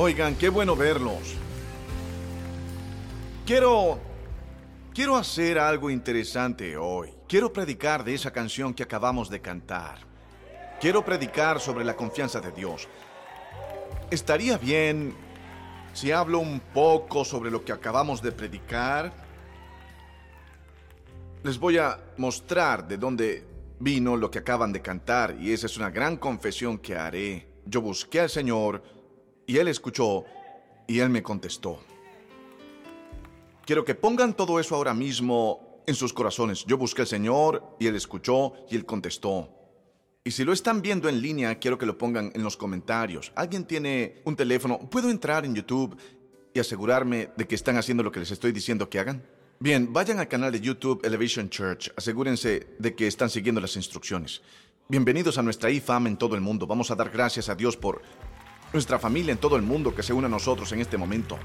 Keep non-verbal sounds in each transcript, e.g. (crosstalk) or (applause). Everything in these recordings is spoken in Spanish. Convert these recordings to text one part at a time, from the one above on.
Oigan, qué bueno verlos. Quiero... Quiero hacer algo interesante hoy. Quiero predicar de esa canción que acabamos de cantar. Quiero predicar sobre la confianza de Dios. Estaría bien si hablo un poco sobre lo que acabamos de predicar. Les voy a mostrar de dónde vino lo que acaban de cantar y esa es una gran confesión que haré. Yo busqué al Señor y Él escuchó y Él me contestó. Quiero que pongan todo eso ahora mismo en sus corazones. Yo busqué al Señor y Él escuchó y Él contestó. Y si lo están viendo en línea, quiero que lo pongan en los comentarios. ¿Alguien tiene un teléfono? ¿Puedo entrar en YouTube y asegurarme de que están haciendo lo que les estoy diciendo que hagan? Bien, vayan al canal de YouTube Elevation Church. Asegúrense de que están siguiendo las instrucciones. Bienvenidos a nuestra IFAM en todo el mundo. Vamos a dar gracias a Dios por nuestra familia en todo el mundo que se une a nosotros en este momento.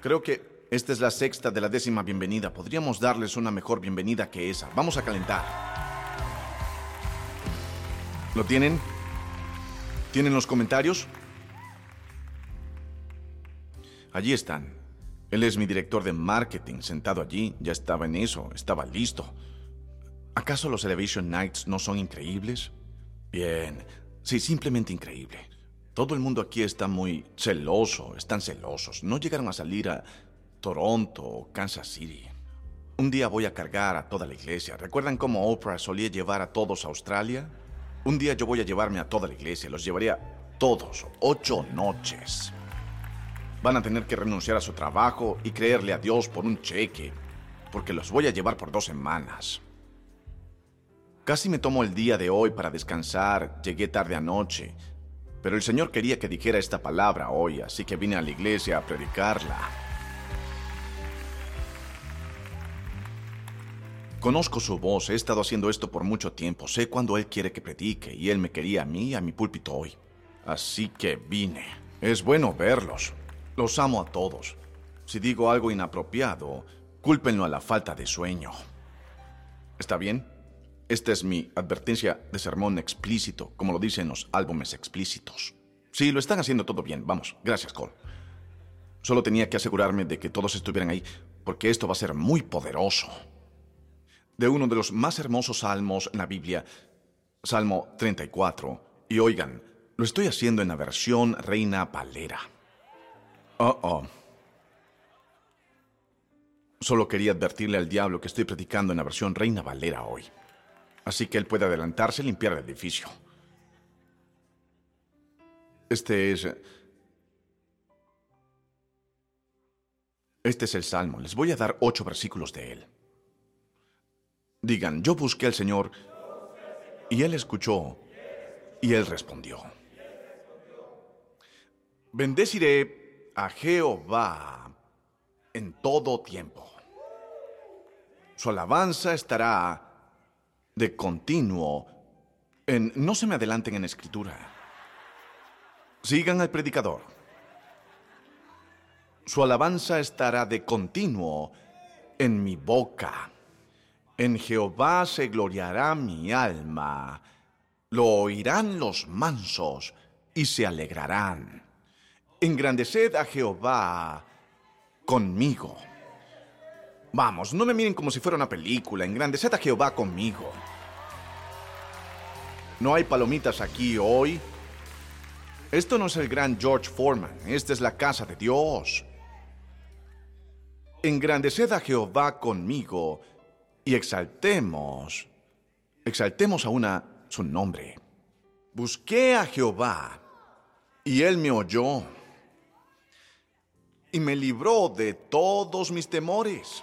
Creo que esta es la sexta de la décima bienvenida. Podríamos darles una mejor bienvenida que esa. Vamos a calentar. ¿Lo tienen? ¿Tienen los comentarios? Allí están. Él es mi director de marketing, sentado allí. Ya estaba en eso, estaba listo. ¿Acaso los Elevation Nights no son increíbles? Bien, sí, simplemente increíble. Todo el mundo aquí está muy celoso, están celosos. No llegaron a salir a Toronto o Kansas City. Un día voy a cargar a toda la iglesia. ¿Recuerdan cómo Oprah solía llevar a todos a Australia? Un día yo voy a llevarme a toda la iglesia. Los llevaría todos, ocho noches. Van a tener que renunciar a su trabajo y creerle a Dios por un cheque, porque los voy a llevar por dos semanas. Casi me tomo el día de hoy para descansar, llegué tarde anoche, pero el Señor quería que dijera esta palabra hoy, así que vine a la iglesia a predicarla. Conozco su voz, he estado haciendo esto por mucho tiempo, sé cuándo Él quiere que predique y Él me quería a mí a mi púlpito hoy. Así que vine. Es bueno verlos. Los amo a todos. Si digo algo inapropiado, cúlpenlo a la falta de sueño. ¿Está bien? Esta es mi advertencia de sermón explícito, como lo dicen los álbumes explícitos. Sí, lo están haciendo todo bien. Vamos, gracias, Cole. Solo tenía que asegurarme de que todos estuvieran ahí, porque esto va a ser muy poderoso de uno de los más hermosos salmos en la Biblia, Salmo 34. Y oigan, lo estoy haciendo en la versión Reina Valera. Oh, oh. Solo quería advertirle al diablo que estoy predicando en la versión Reina Valera hoy. Así que él puede adelantarse y limpiar el edificio. Este es... Este es el Salmo. Les voy a dar ocho versículos de él. Digan, yo busqué al Señor y Él escuchó y Él respondió. Bendeciré a Jehová en todo tiempo. Su alabanza estará de continuo en... No se me adelanten en escritura. Sigan al predicador. Su alabanza estará de continuo en mi boca. En Jehová se gloriará mi alma. Lo oirán los mansos y se alegrarán. Engrandeced a Jehová conmigo. Vamos, no me miren como si fuera una película. Engrandeced a Jehová conmigo. No hay palomitas aquí hoy. Esto no es el gran George Foreman. Esta es la casa de Dios. Engrandeced a Jehová conmigo y exaltemos, exaltemos aún a su nombre. Busqué a Jehová y él me oyó y me libró de todos mis temores.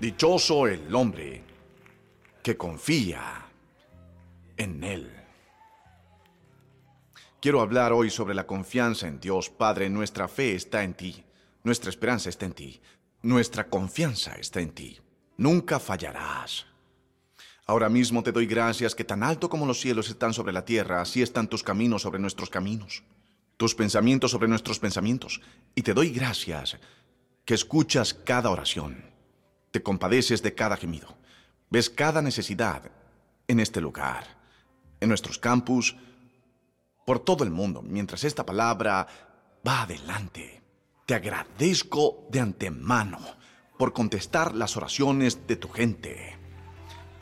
Dichoso el hombre que confía en Él. Quiero hablar hoy sobre la confianza en Dios. Padre, nuestra fe está en ti, nuestra esperanza está en ti, nuestra confianza está en ti. Nunca fallarás. Ahora mismo te doy gracias que tan alto como los cielos están sobre la tierra, así están tus caminos sobre nuestros caminos, tus pensamientos sobre nuestros pensamientos. Y te doy gracias que escuchas cada oración, te compadeces de cada gemido, ves cada necesidad en este lugar, en nuestros campus, por todo el mundo, mientras esta palabra va adelante. Te agradezco de antemano por contestar las oraciones de tu gente.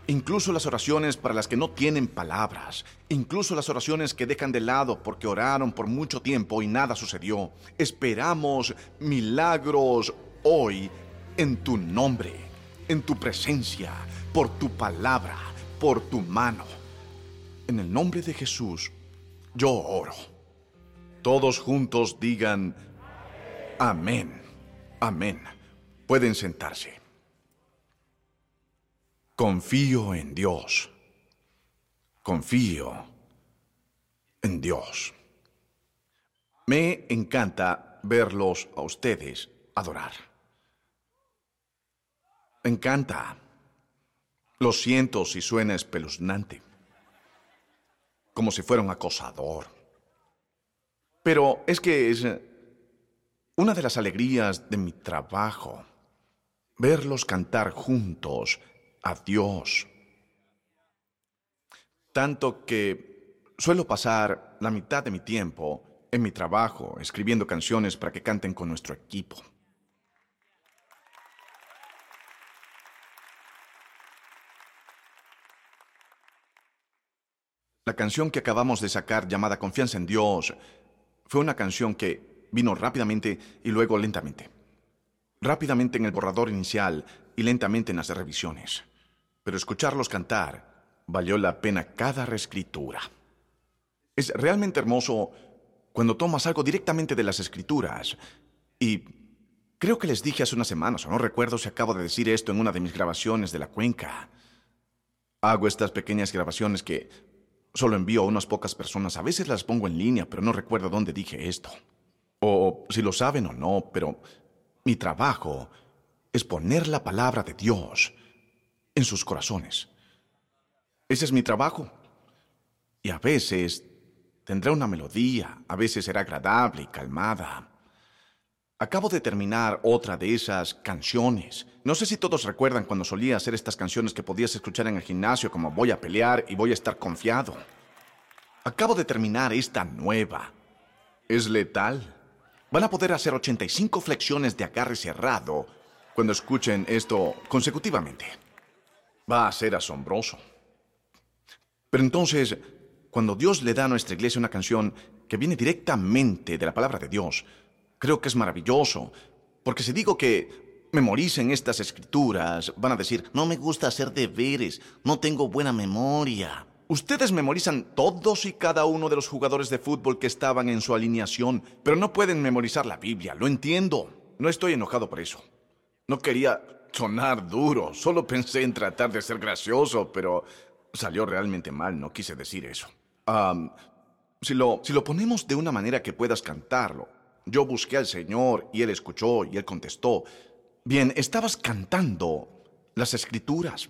Incluso las oraciones para las que no tienen palabras, incluso las oraciones que dejan de lado porque oraron por mucho tiempo y nada sucedió. Esperamos milagros hoy en tu nombre, en tu presencia, por tu palabra, por tu mano. En el nombre de Jesús, yo oro. Todos juntos digan, amén, amén. Pueden sentarse. Confío en Dios. Confío en Dios. Me encanta verlos a ustedes adorar. Encanta. Lo siento si suena espeluznante como si fuera un acosador. Pero es que es eh, una de las alegrías de mi trabajo, verlos cantar juntos a Dios. Tanto que suelo pasar la mitad de mi tiempo en mi trabajo escribiendo canciones para que canten con nuestro equipo. La canción que acabamos de sacar llamada Confianza en Dios fue una canción que vino rápidamente y luego lentamente. Rápidamente en el borrador inicial y lentamente en las revisiones. Pero escucharlos cantar valió la pena cada reescritura. Es realmente hermoso cuando tomas algo directamente de las escrituras y creo que les dije hace unas semanas, o no recuerdo si acabo de decir esto en una de mis grabaciones de la cuenca. Hago estas pequeñas grabaciones que Solo envío a unas pocas personas. A veces las pongo en línea, pero no recuerdo dónde dije esto. O si lo saben o no, pero mi trabajo es poner la palabra de Dios en sus corazones. Ese es mi trabajo. Y a veces tendrá una melodía, a veces será agradable y calmada. Acabo de terminar otra de esas canciones. No sé si todos recuerdan cuando solía hacer estas canciones que podías escuchar en el gimnasio como voy a pelear y voy a estar confiado. Acabo de terminar esta nueva. Es letal. Van a poder hacer 85 flexiones de agarre cerrado cuando escuchen esto consecutivamente. Va a ser asombroso. Pero entonces, cuando Dios le da a nuestra iglesia una canción que viene directamente de la palabra de Dios, Creo que es maravilloso, porque si digo que memoricen estas escrituras, van a decir, no me gusta hacer deberes, no tengo buena memoria. Ustedes memorizan todos y cada uno de los jugadores de fútbol que estaban en su alineación, pero no pueden memorizar la Biblia, lo entiendo. No estoy enojado por eso. No quería sonar duro, solo pensé en tratar de ser gracioso, pero salió realmente mal, no quise decir eso. si, lo, si lo ponemos de una manera que puedas cantarlo, yo busqué al Señor y Él escuchó y Él contestó. Bien, estabas cantando las escrituras.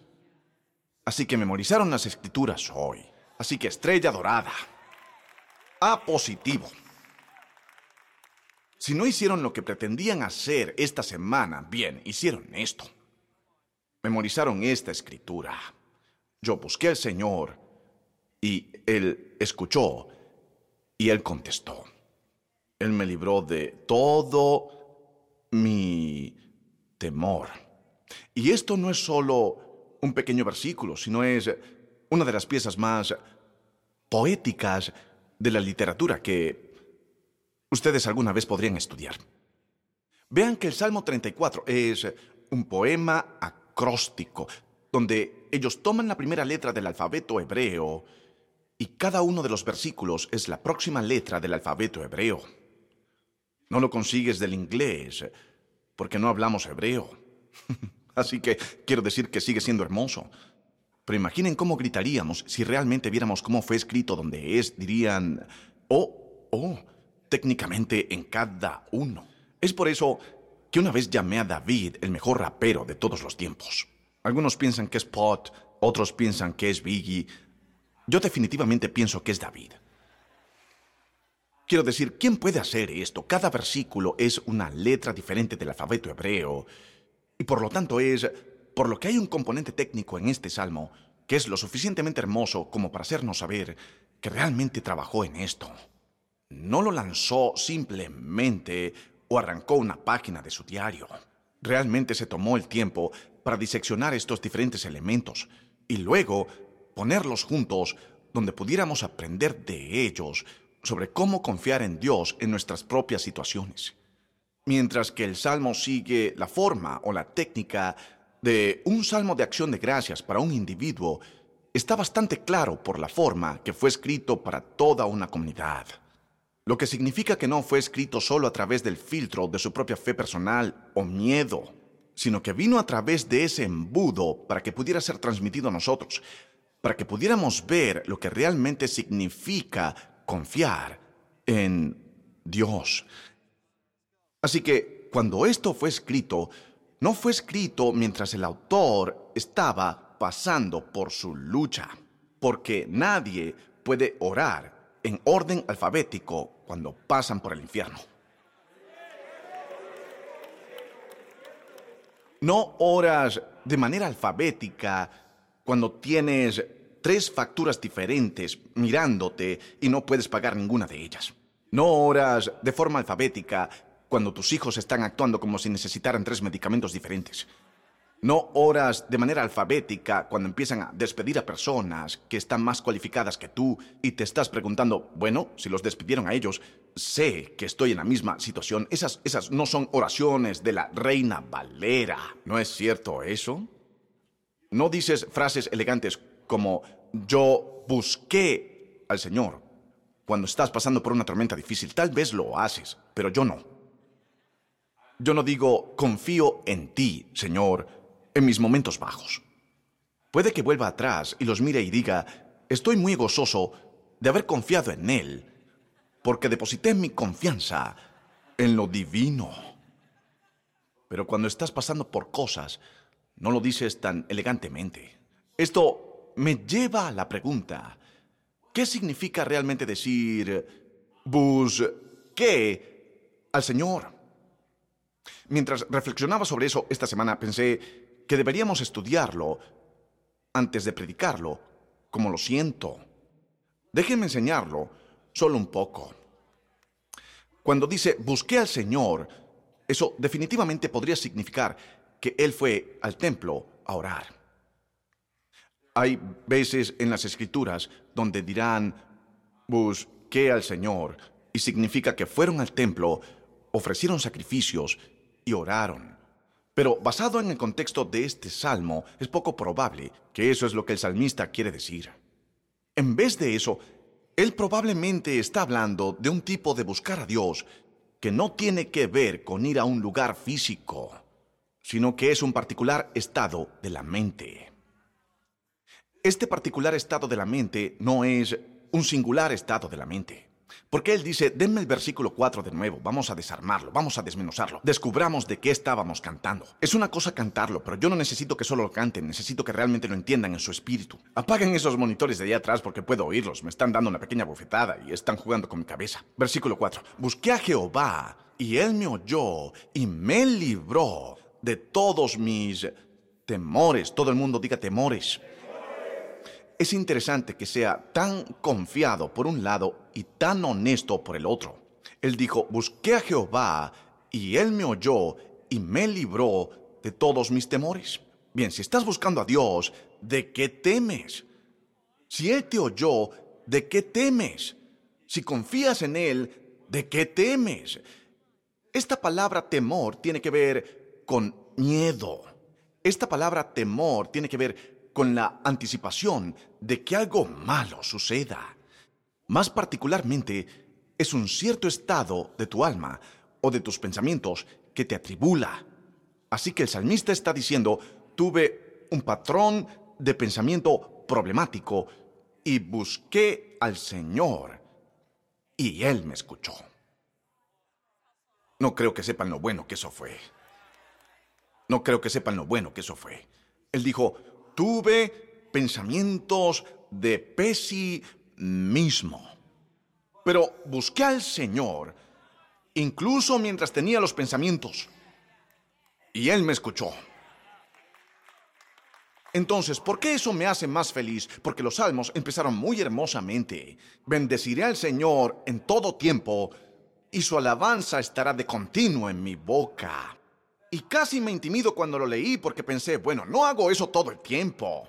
Así que memorizaron las escrituras hoy. Así que estrella dorada. A positivo. Si no hicieron lo que pretendían hacer esta semana, bien, hicieron esto. Memorizaron esta escritura. Yo busqué al Señor y Él escuchó y Él contestó. Él me libró de todo mi temor. Y esto no es solo un pequeño versículo, sino es una de las piezas más poéticas de la literatura que ustedes alguna vez podrían estudiar. Vean que el Salmo 34 es un poema acróstico, donde ellos toman la primera letra del alfabeto hebreo y cada uno de los versículos es la próxima letra del alfabeto hebreo. No lo consigues del inglés, porque no hablamos hebreo. (laughs) Así que quiero decir que sigue siendo hermoso. Pero imaginen cómo gritaríamos si realmente viéramos cómo fue escrito donde es, dirían, oh, oh, técnicamente en cada uno. Es por eso que una vez llamé a David el mejor rapero de todos los tiempos. Algunos piensan que es Pot, otros piensan que es Biggie. Yo definitivamente pienso que es David. Quiero decir, ¿quién puede hacer esto? Cada versículo es una letra diferente del alfabeto hebreo. Y por lo tanto es, por lo que hay un componente técnico en este salmo, que es lo suficientemente hermoso como para hacernos saber que realmente trabajó en esto. No lo lanzó simplemente o arrancó una página de su diario. Realmente se tomó el tiempo para diseccionar estos diferentes elementos y luego ponerlos juntos donde pudiéramos aprender de ellos sobre cómo confiar en Dios en nuestras propias situaciones. Mientras que el salmo sigue la forma o la técnica de un salmo de acción de gracias para un individuo, está bastante claro por la forma que fue escrito para toda una comunidad lo que significa que no fue escrito solo a través del filtro de su propia fe personal o miedo, sino que vino a través de ese embudo para que pudiera ser transmitido a nosotros, para que pudiéramos ver lo que realmente significa confiar en Dios. Así que cuando esto fue escrito, no fue escrito mientras el autor estaba pasando por su lucha, porque nadie puede orar en orden alfabético cuando pasan por el infierno. No oras de manera alfabética cuando tienes tres facturas diferentes mirándote y no puedes pagar ninguna de ellas. No oras de forma alfabética cuando tus hijos están actuando como si necesitaran tres medicamentos diferentes. No oras de manera alfabética cuando empiezan a despedir a personas que están más cualificadas que tú y te estás preguntando, bueno, si los despidieron a ellos, sé que estoy en la misma situación. Esas, esas no son oraciones de la reina Valera. ¿No es cierto eso? No dices frases elegantes como yo busqué al Señor cuando estás pasando por una tormenta difícil. Tal vez lo haces, pero yo no. Yo no digo confío en ti, Señor en mis momentos bajos. Puede que vuelva atrás y los mire y diga, estoy muy gozoso de haber confiado en Él, porque deposité mi confianza en lo divino. Pero cuando estás pasando por cosas, no lo dices tan elegantemente. Esto me lleva a la pregunta, ¿qué significa realmente decir busqué al Señor? Mientras reflexionaba sobre eso esta semana, pensé, que deberíamos estudiarlo antes de predicarlo, como lo siento. Déjenme enseñarlo solo un poco. Cuando dice busqué al Señor, eso definitivamente podría significar que Él fue al templo a orar. Hay veces en las escrituras donde dirán busqué al Señor y significa que fueron al templo, ofrecieron sacrificios y oraron. Pero basado en el contexto de este salmo, es poco probable que eso es lo que el salmista quiere decir. En vez de eso, él probablemente está hablando de un tipo de buscar a Dios que no tiene que ver con ir a un lugar físico, sino que es un particular estado de la mente. Este particular estado de la mente no es un singular estado de la mente. Porque él dice, denme el versículo 4 de nuevo, vamos a desarmarlo, vamos a desmenuzarlo, descubramos de qué estábamos cantando. Es una cosa cantarlo, pero yo no necesito que solo lo canten, necesito que realmente lo entiendan en su espíritu. Apaguen esos monitores de allá atrás porque puedo oírlos, me están dando una pequeña bofetada y están jugando con mi cabeza. Versículo 4, busqué a Jehová y él me oyó y me libró de todos mis temores, todo el mundo diga temores. Es interesante que sea tan confiado por un lado y tan honesto por el otro. Él dijo, busqué a Jehová y él me oyó y me libró de todos mis temores. Bien, si estás buscando a Dios, ¿de qué temes? Si Él te oyó, ¿de qué temes? Si confías en Él, ¿de qué temes? Esta palabra temor tiene que ver con miedo. Esta palabra temor tiene que ver con la anticipación de que algo malo suceda. Más particularmente, es un cierto estado de tu alma o de tus pensamientos que te atribula. Así que el salmista está diciendo, tuve un patrón de pensamiento problemático y busqué al Señor y Él me escuchó. No creo que sepan lo bueno que eso fue. No creo que sepan lo bueno que eso fue. Él dijo, tuve pensamientos de pesimismo. Pero busqué al Señor, incluso mientras tenía los pensamientos. Y Él me escuchó. Entonces, ¿por qué eso me hace más feliz? Porque los salmos empezaron muy hermosamente. Bendeciré al Señor en todo tiempo, y su alabanza estará de continuo en mi boca. Y casi me intimido cuando lo leí porque pensé, bueno, no hago eso todo el tiempo.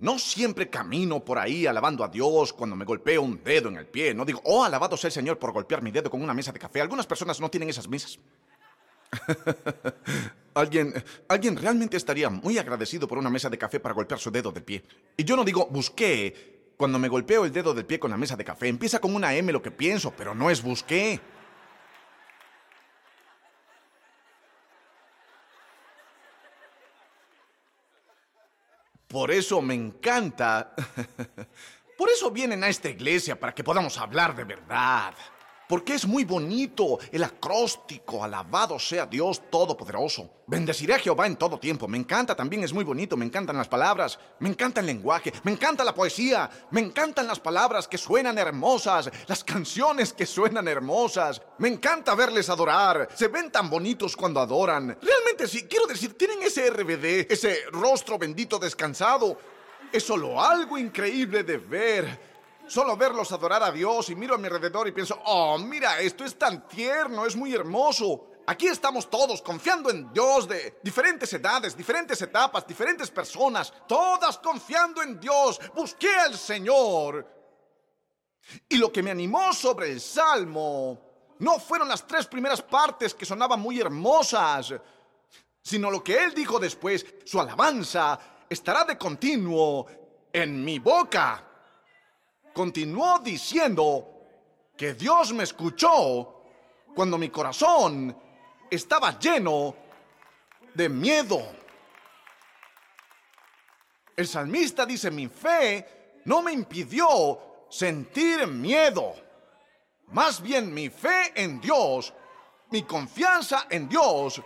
No siempre camino por ahí alabando a Dios cuando me golpeo un dedo en el pie. No digo, oh, alabado sea el Señor por golpear mi dedo con una mesa de café. Algunas personas no tienen esas mesas. (laughs) alguien, alguien realmente estaría muy agradecido por una mesa de café para golpear su dedo del pie. Y yo no digo, busqué. Cuando me golpeo el dedo del pie con la mesa de café, empieza con una M lo que pienso, pero no es busqué. Por eso me encanta. (laughs) Por eso vienen a esta iglesia, para que podamos hablar de verdad porque es muy bonito el acróstico, alabado sea Dios Todopoderoso. Bendeciré a Jehová en todo tiempo. Me encanta también, es muy bonito, me encantan las palabras, me encanta el lenguaje, me encanta la poesía, me encantan las palabras que suenan hermosas, las canciones que suenan hermosas. Me encanta verles adorar, se ven tan bonitos cuando adoran. Realmente sí, quiero decir, tienen ese RBD, ese rostro bendito descansado. Es solo algo increíble de ver. Solo verlos adorar a Dios y miro a mi alrededor y pienso, oh, mira, esto es tan tierno, es muy hermoso. Aquí estamos todos confiando en Dios de diferentes edades, diferentes etapas, diferentes personas, todas confiando en Dios. Busqué al Señor. Y lo que me animó sobre el Salmo no fueron las tres primeras partes que sonaban muy hermosas, sino lo que Él dijo después, su alabanza estará de continuo en mi boca continuó diciendo que Dios me escuchó cuando mi corazón estaba lleno de miedo. El salmista dice, mi fe no me impidió sentir miedo. Más bien mi fe en Dios, mi confianza en Dios,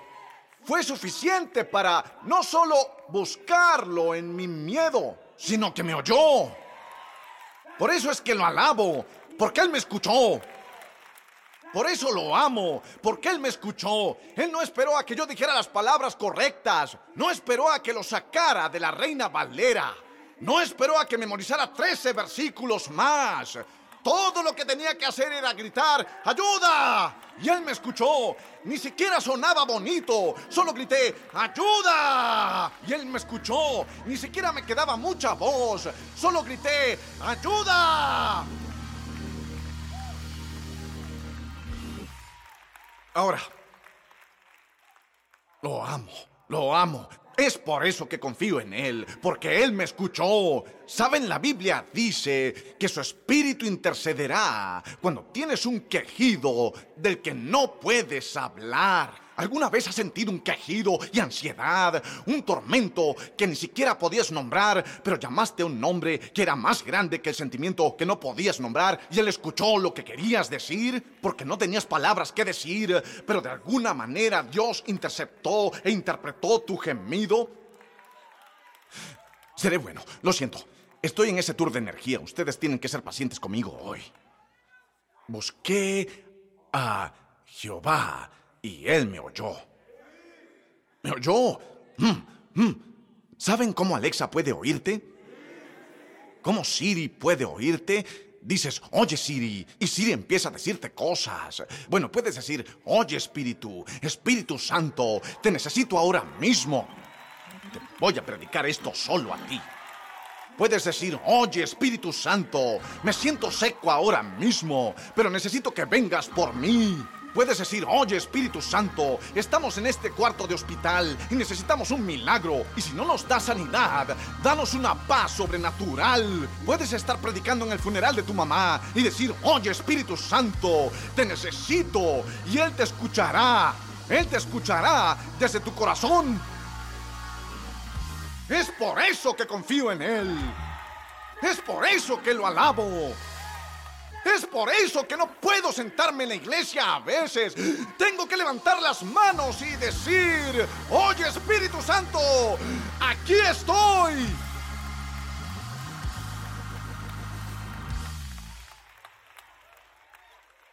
fue suficiente para no solo buscarlo en mi miedo, sino que me oyó. Por eso es que lo alabo, porque Él me escuchó. Por eso lo amo, porque Él me escuchó. Él no esperó a que yo dijera las palabras correctas. No esperó a que lo sacara de la reina Valera. No esperó a que memorizara 13 versículos más. Todo lo que tenía que hacer era gritar, ¡ayuda! Y él me escuchó. Ni siquiera sonaba bonito. Solo grité, ¡ayuda! Y él me escuchó. Ni siquiera me quedaba mucha voz. Solo grité, ¡ayuda! Ahora, lo amo, lo amo. Es por eso que confío en Él, porque Él me escuchó. ¿Saben? La Biblia dice que su espíritu intercederá cuando tienes un quejido del que no puedes hablar. ¿Alguna vez has sentido un quejido y ansiedad, un tormento que ni siquiera podías nombrar, pero llamaste a un nombre que era más grande que el sentimiento que no podías nombrar y él escuchó lo que querías decir porque no tenías palabras que decir, pero de alguna manera Dios interceptó e interpretó tu gemido? Seré bueno, lo siento. Estoy en ese tour de energía. Ustedes tienen que ser pacientes conmigo hoy. Busqué a Jehová y él me oyó. ¿Me oyó? Mm, mm. ¿Saben cómo Alexa puede oírte? ¿Cómo Siri puede oírte? Dices, oye Siri, y Siri empieza a decirte cosas. Bueno, puedes decir, oye Espíritu, Espíritu Santo, te necesito ahora mismo. Te voy a predicar esto solo a ti. Puedes decir, oye Espíritu Santo, me siento seco ahora mismo, pero necesito que vengas por mí. Puedes decir, oye Espíritu Santo, estamos en este cuarto de hospital y necesitamos un milagro. Y si no nos da sanidad, danos una paz sobrenatural. Puedes estar predicando en el funeral de tu mamá y decir, oye Espíritu Santo, te necesito. Y Él te escuchará. Él te escuchará desde tu corazón. Es por eso que confío en Él. Es por eso que lo alabo. Es por eso que no puedo sentarme en la iglesia a veces. Tengo que levantar las manos y decir, oye Espíritu Santo, aquí estoy.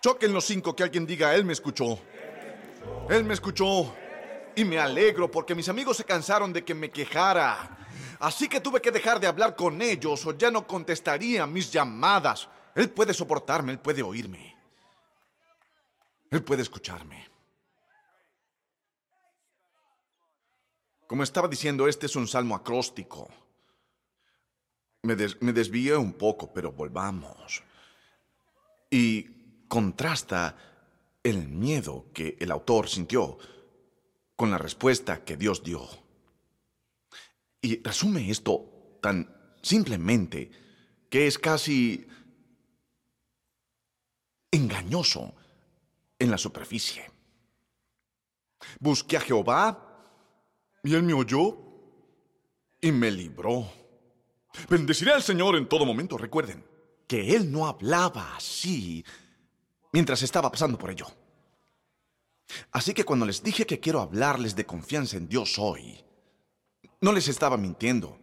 Choquen los cinco que alguien diga, Él me escuchó. Él me escuchó. Y me alegro porque mis amigos se cansaron de que me quejara. Así que tuve que dejar de hablar con ellos o ya no contestaría mis llamadas. Él puede soportarme, Él puede oírme. Él puede escucharme. Como estaba diciendo, este es un salmo acróstico. Me, me desvié un poco, pero volvamos. Y contrasta el miedo que el autor sintió con la respuesta que Dios dio. Y resume esto tan simplemente que es casi engañoso en la superficie. Busqué a Jehová y él me oyó y me libró. Bendeciré al Señor en todo momento. Recuerden que él no hablaba así mientras estaba pasando por ello. Así que cuando les dije que quiero hablarles de confianza en Dios hoy, no les estaba mintiendo,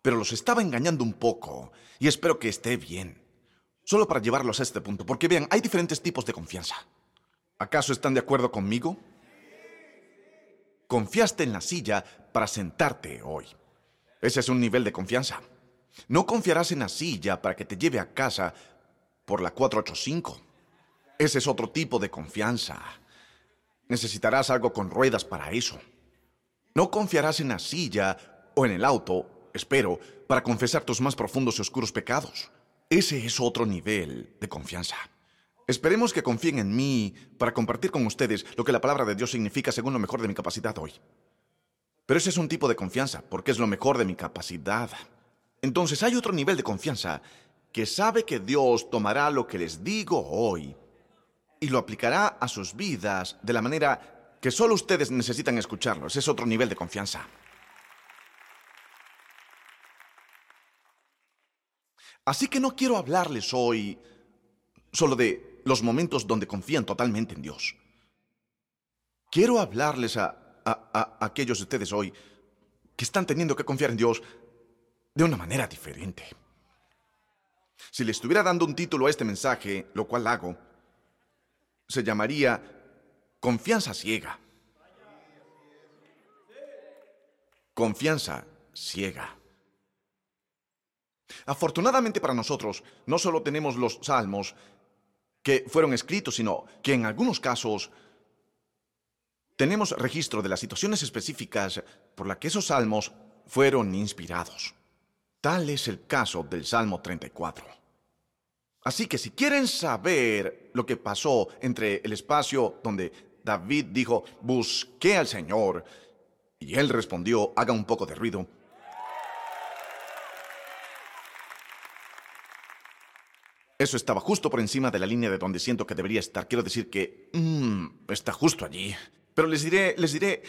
pero los estaba engañando un poco y espero que esté bien. Solo para llevarlos a este punto, porque vean, hay diferentes tipos de confianza. ¿Acaso están de acuerdo conmigo? Confiaste en la silla para sentarte hoy. Ese es un nivel de confianza. No confiarás en la silla para que te lleve a casa por la 485. Ese es otro tipo de confianza. Necesitarás algo con ruedas para eso. No confiarás en la silla o en el auto, espero, para confesar tus más profundos y oscuros pecados. Ese es otro nivel de confianza. Esperemos que confíen en mí para compartir con ustedes lo que la palabra de Dios significa según lo mejor de mi capacidad hoy. Pero ese es un tipo de confianza, porque es lo mejor de mi capacidad. Entonces hay otro nivel de confianza que sabe que Dios tomará lo que les digo hoy y lo aplicará a sus vidas de la manera que solo ustedes necesitan escucharlo. Ese es otro nivel de confianza. Así que no quiero hablarles hoy solo de los momentos donde confían totalmente en Dios. Quiero hablarles a, aquellos de ustedes hoy que están teniendo que confiar en Dios de una manera diferente. Si le estuviera dando un título a este mensaje, lo cual hago, se llamaría Confianza ciega. Confianza ciega. Afortunadamente para nosotros, no solo tenemos los salmos que fueron escritos, sino que en algunos casos tenemos registro de las situaciones específicas por las que esos salmos fueron inspirados. Tal es el caso del Salmo 34. Así que si quieren saber lo que pasó entre el espacio donde David dijo, busqué al Señor, y él respondió, haga un poco de ruido, Eso estaba justo por encima de la línea de donde siento que debería estar. Quiero decir que... Mmm, está justo allí. Pero les diré, les diré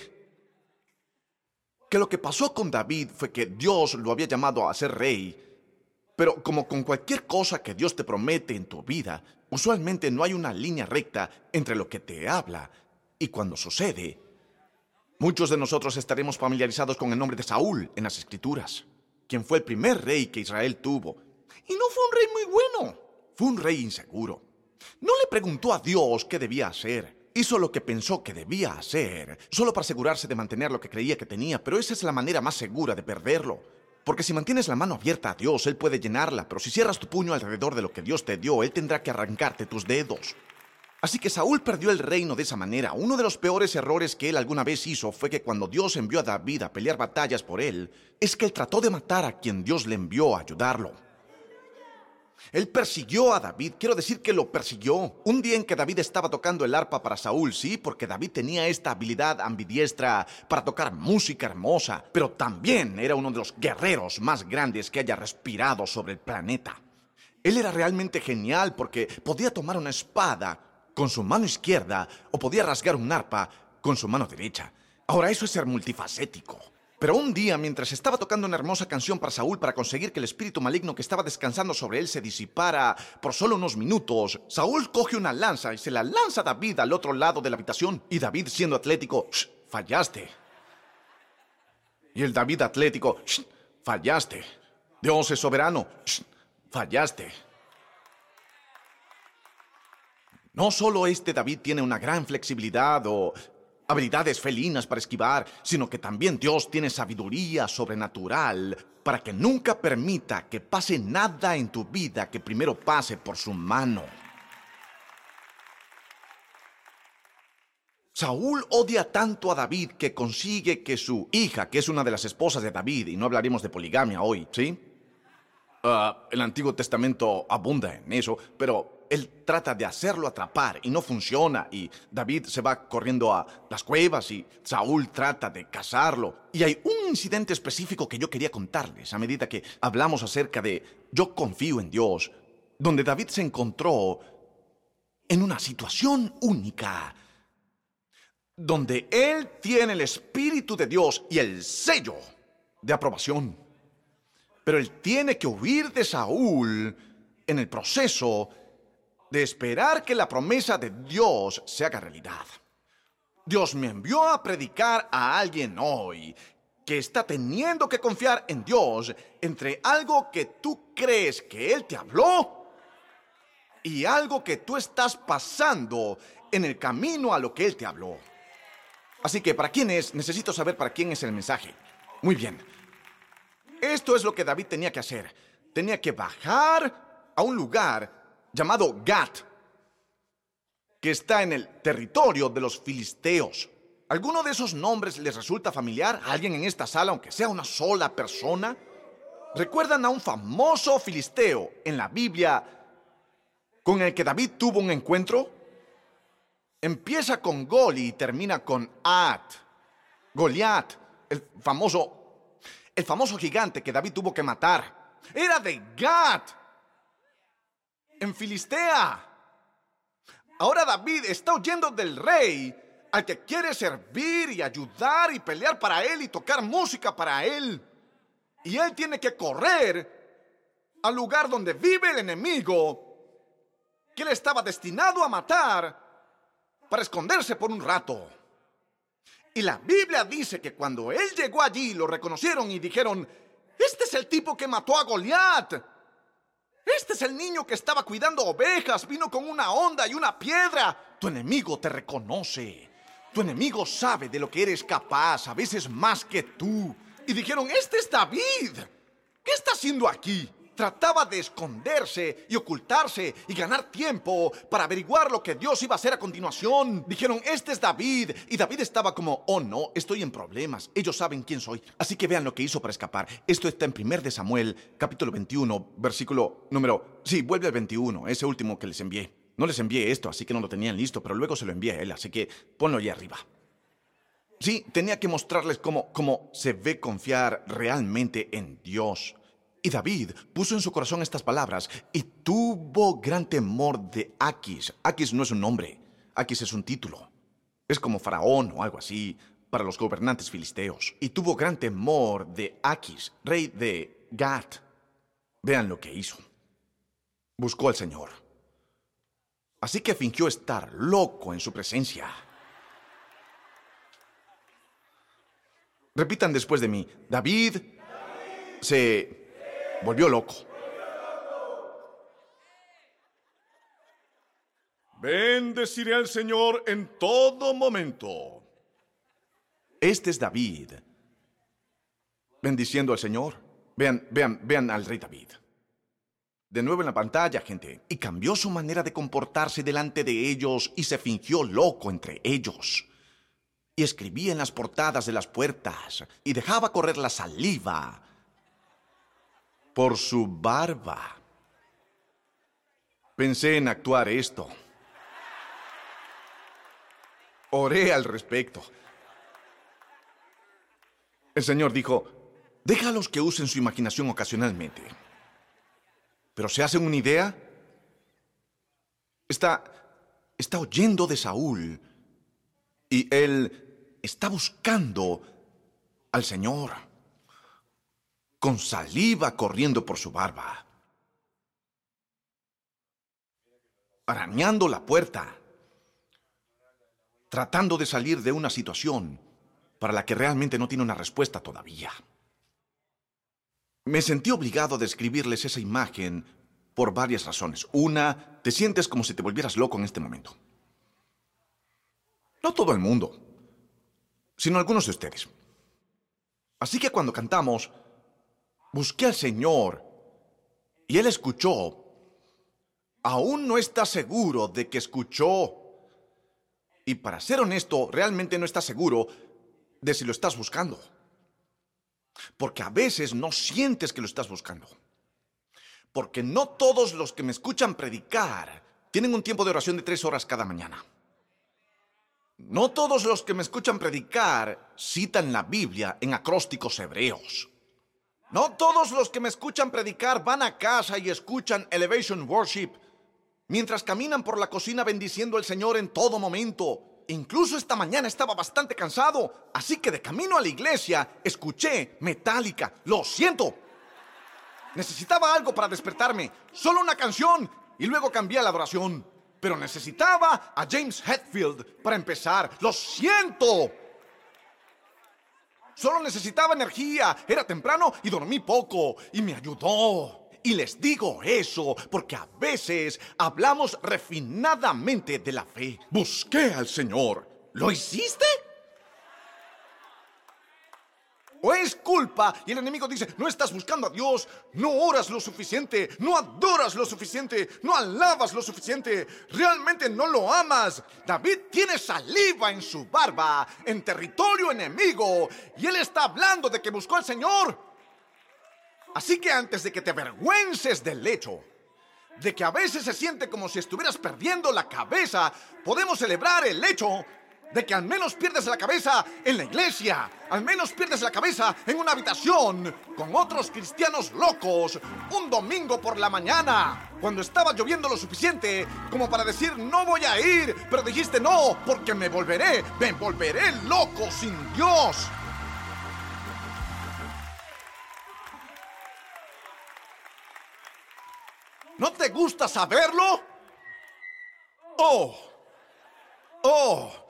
que lo que pasó con David fue que Dios lo había llamado a ser rey. Pero como con cualquier cosa que Dios te promete en tu vida, usualmente no hay una línea recta entre lo que te habla y cuando sucede. Muchos de nosotros estaremos familiarizados con el nombre de Saúl en las Escrituras, quien fue el primer rey que Israel tuvo. Y no fue un rey muy bueno. Fue un rey inseguro. No le preguntó a Dios qué debía hacer. Hizo lo que pensó que debía hacer, solo para asegurarse de mantener lo que creía que tenía, pero esa es la manera más segura de perderlo. Porque si mantienes la mano abierta a Dios, Él puede llenarla, pero si cierras tu puño alrededor de lo que Dios te dio, Él tendrá que arrancarte tus dedos. Así que Saúl perdió el reino de esa manera. Uno de los peores errores que él alguna vez hizo fue que cuando Dios envió a David a pelear batallas por él, es que él trató de matar a quien Dios le envió a ayudarlo. Él persiguió a David, quiero decir que lo persiguió. Un día en que David estaba tocando el arpa para Saúl, sí, porque David tenía esta habilidad ambidiestra para tocar música hermosa, pero también era uno de los guerreros más grandes que haya respirado sobre el planeta. Él era realmente genial porque podía tomar una espada con su mano izquierda o podía rasgar un arpa con su mano derecha. Ahora eso es ser multifacético. Pero un día, mientras estaba tocando una hermosa canción para Saúl para conseguir que el espíritu maligno que estaba descansando sobre él se disipara por solo unos minutos, Saúl coge una lanza y se la lanza a David al otro lado de la habitación. Y David, siendo atlético, fallaste. Y el David atlético, fallaste. Dios es soberano, fallaste. No solo este David tiene una gran flexibilidad o habilidades felinas para esquivar, sino que también Dios tiene sabiduría sobrenatural para que nunca permita que pase nada en tu vida que primero pase por su mano. Saúl odia tanto a David que consigue que su hija, que es una de las esposas de David, y no hablaremos de poligamia hoy, ¿sí? Ah, el Antiguo Testamento abunda en eso, pero él trata de hacerlo atrapar y no funciona y David se va corriendo a las cuevas y Saúl trata de cazarlo. Y hay un incidente específico que yo quería contarles a medida que hablamos acerca de yo confío en Dios, donde David se encontró en una situación única, donde él tiene el Espíritu de Dios y el sello de aprobación. Pero él tiene que huir de Saúl en el proceso de esperar que la promesa de Dios se haga realidad. Dios me envió a predicar a alguien hoy que está teniendo que confiar en Dios entre algo que tú crees que Él te habló y algo que tú estás pasando en el camino a lo que Él te habló. Así que, ¿para quién es? Necesito saber para quién es el mensaje. Muy bien. Esto es lo que David tenía que hacer. Tenía que bajar a un lugar llamado Gat, que está en el territorio de los filisteos. ¿Alguno de esos nombres les resulta familiar a alguien en esta sala, aunque sea una sola persona? ¿Recuerdan a un famoso filisteo en la Biblia con el que David tuvo un encuentro? Empieza con Goli y termina con At. Goliat, el famoso, el famoso gigante que David tuvo que matar. Era de Gat en Filistea. Ahora David está huyendo del rey al que quiere servir y ayudar y pelear para él y tocar música para él. Y él tiene que correr al lugar donde vive el enemigo que él estaba destinado a matar para esconderse por un rato. Y la Biblia dice que cuando él llegó allí lo reconocieron y dijeron, este es el tipo que mató a Goliat. Este es el niño que estaba cuidando ovejas, vino con una onda y una piedra. Tu enemigo te reconoce. Tu enemigo sabe de lo que eres capaz, a veces más que tú. Y dijeron, este es David. ¿Qué está haciendo aquí? Trataba de esconderse y ocultarse y ganar tiempo para averiguar lo que Dios iba a hacer a continuación. Dijeron, este es David. Y David estaba como, oh no, estoy en problemas. Ellos saben quién soy. Así que vean lo que hizo para escapar. Esto está en 1 de Samuel, capítulo 21, versículo número... Sí, vuelve al 21, ese último que les envié. No les envié esto, así que no lo tenían listo, pero luego se lo envié a él, así que ponlo ahí arriba. Sí, tenía que mostrarles cómo, cómo se ve confiar realmente en Dios. Y David puso en su corazón estas palabras y tuvo gran temor de Aquis. Aquis no es un nombre, Aquis es un título. Es como faraón o algo así para los gobernantes filisteos. Y tuvo gran temor de Aquis, rey de Gat. Vean lo que hizo. Buscó al Señor. Así que fingió estar loco en su presencia. Repitan después de mí. David se volvió loco. Bendeciré al Señor en todo momento. Este es David. Bendiciendo al Señor. Vean, vean, vean al rey David. De nuevo en la pantalla, gente. Y cambió su manera de comportarse delante de ellos y se fingió loco entre ellos. Y escribía en las portadas de las puertas y dejaba correr la saliva por su barba. Pensé en actuar esto. Oré al respecto. El Señor dijo, déjalos que usen su imaginación ocasionalmente. Pero se hacen una idea. Está, está oyendo de Saúl y él está buscando al Señor, con saliva corriendo por su barba, arañando la puerta, tratando de salir de una situación para la que realmente no tiene una respuesta todavía. Me sentí obligado a describirles esa imagen por varias razones. Una, te sientes como si te volvieras loco en este momento. No todo el mundo, sino algunos de ustedes. Así que cuando cantamos, busqué al Señor y Él escuchó. Aún no está seguro de que escuchó. Y para ser honesto, realmente no está seguro de si lo estás buscando. Porque a veces no sientes que lo estás buscando. Porque no todos los que me escuchan predicar tienen un tiempo de oración de tres horas cada mañana. No todos los que me escuchan predicar citan la Biblia en acrósticos hebreos. No todos los que me escuchan predicar van a casa y escuchan Elevation Worship mientras caminan por la cocina bendiciendo al Señor en todo momento. Incluso esta mañana estaba bastante cansado, así que de camino a la iglesia escuché Metallica. Lo siento. Necesitaba algo para despertarme, solo una canción, y luego cambié a la adoración pero necesitaba a James Hetfield para empezar. Lo siento. Solo necesitaba energía. Era temprano y dormí poco. Y me ayudó. Y les digo eso porque a veces hablamos refinadamente de la fe. Busqué al Señor. ¿Lo hiciste? O es culpa y el enemigo dice, no estás buscando a Dios, no oras lo suficiente, no adoras lo suficiente, no alabas lo suficiente, realmente no lo amas. David tiene saliva en su barba, en territorio enemigo, y él está hablando de que buscó al Señor. Así que antes de que te avergüences del hecho, de que a veces se siente como si estuvieras perdiendo la cabeza, podemos celebrar el hecho de que al menos pierdes la cabeza en la iglesia, al menos pierdes la cabeza en una habitación con otros cristianos locos un domingo por la mañana, cuando estaba lloviendo lo suficiente como para decir no voy a ir, pero dijiste no, porque me volveré, me volveré loco sin Dios. ¿No te gusta saberlo? Oh, oh,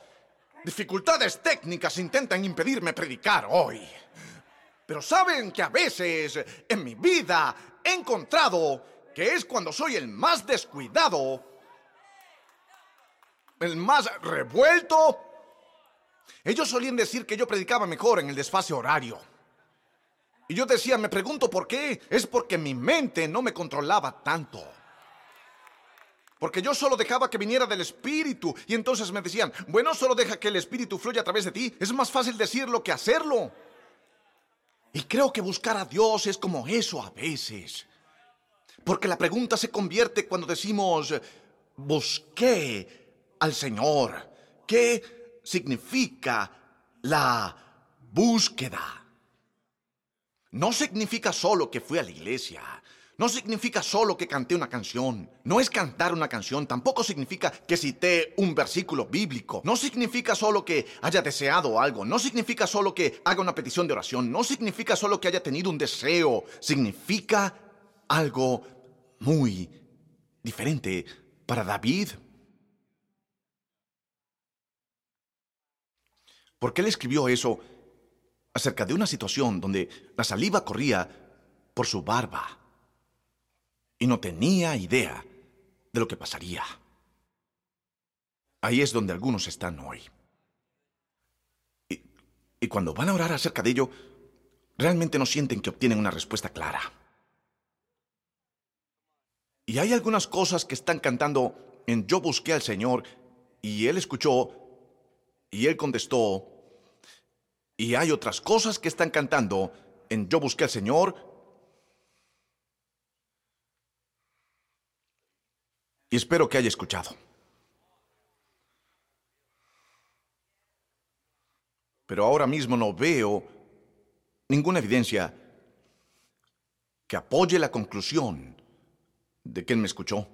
Dificultades técnicas intentan impedirme predicar hoy. Pero saben que a veces en mi vida he encontrado que es cuando soy el más descuidado, el más revuelto. Ellos solían decir que yo predicaba mejor en el desfase horario. Y yo decía, me pregunto por qué. Es porque mi mente no me controlaba tanto. Porque yo solo dejaba que viniera del Espíritu. Y entonces me decían, bueno, solo deja que el Espíritu fluya a través de ti. Es más fácil decirlo que hacerlo. Y creo que buscar a Dios es como eso a veces. Porque la pregunta se convierte cuando decimos, busqué al Señor. ¿Qué significa la búsqueda? No significa solo que fui a la iglesia no significa solo que canté una canción. No es cantar una canción. Tampoco significa que cité un versículo bíblico. No significa solo que haya deseado algo. No significa solo que haga una petición de oración. No significa solo que haya tenido un deseo. Significa algo muy diferente para David. Porque él escribió eso acerca de una situación donde la saliva corría por su barba y no tenía idea de lo que pasaría. Ahí es donde algunos están hoy. Y, y, cuando van a orar acerca de ello, realmente no sienten que obtienen una respuesta clara. Y hay algunas cosas que están cantando en Yo busqué al Señor y Él escuchó y Él contestó. Y hay otras cosas que están cantando en Yo busqué al Señor y espero que haya escuchado. Pero ahora mismo no veo ninguna evidencia que apoye la conclusión de que él me escuchó.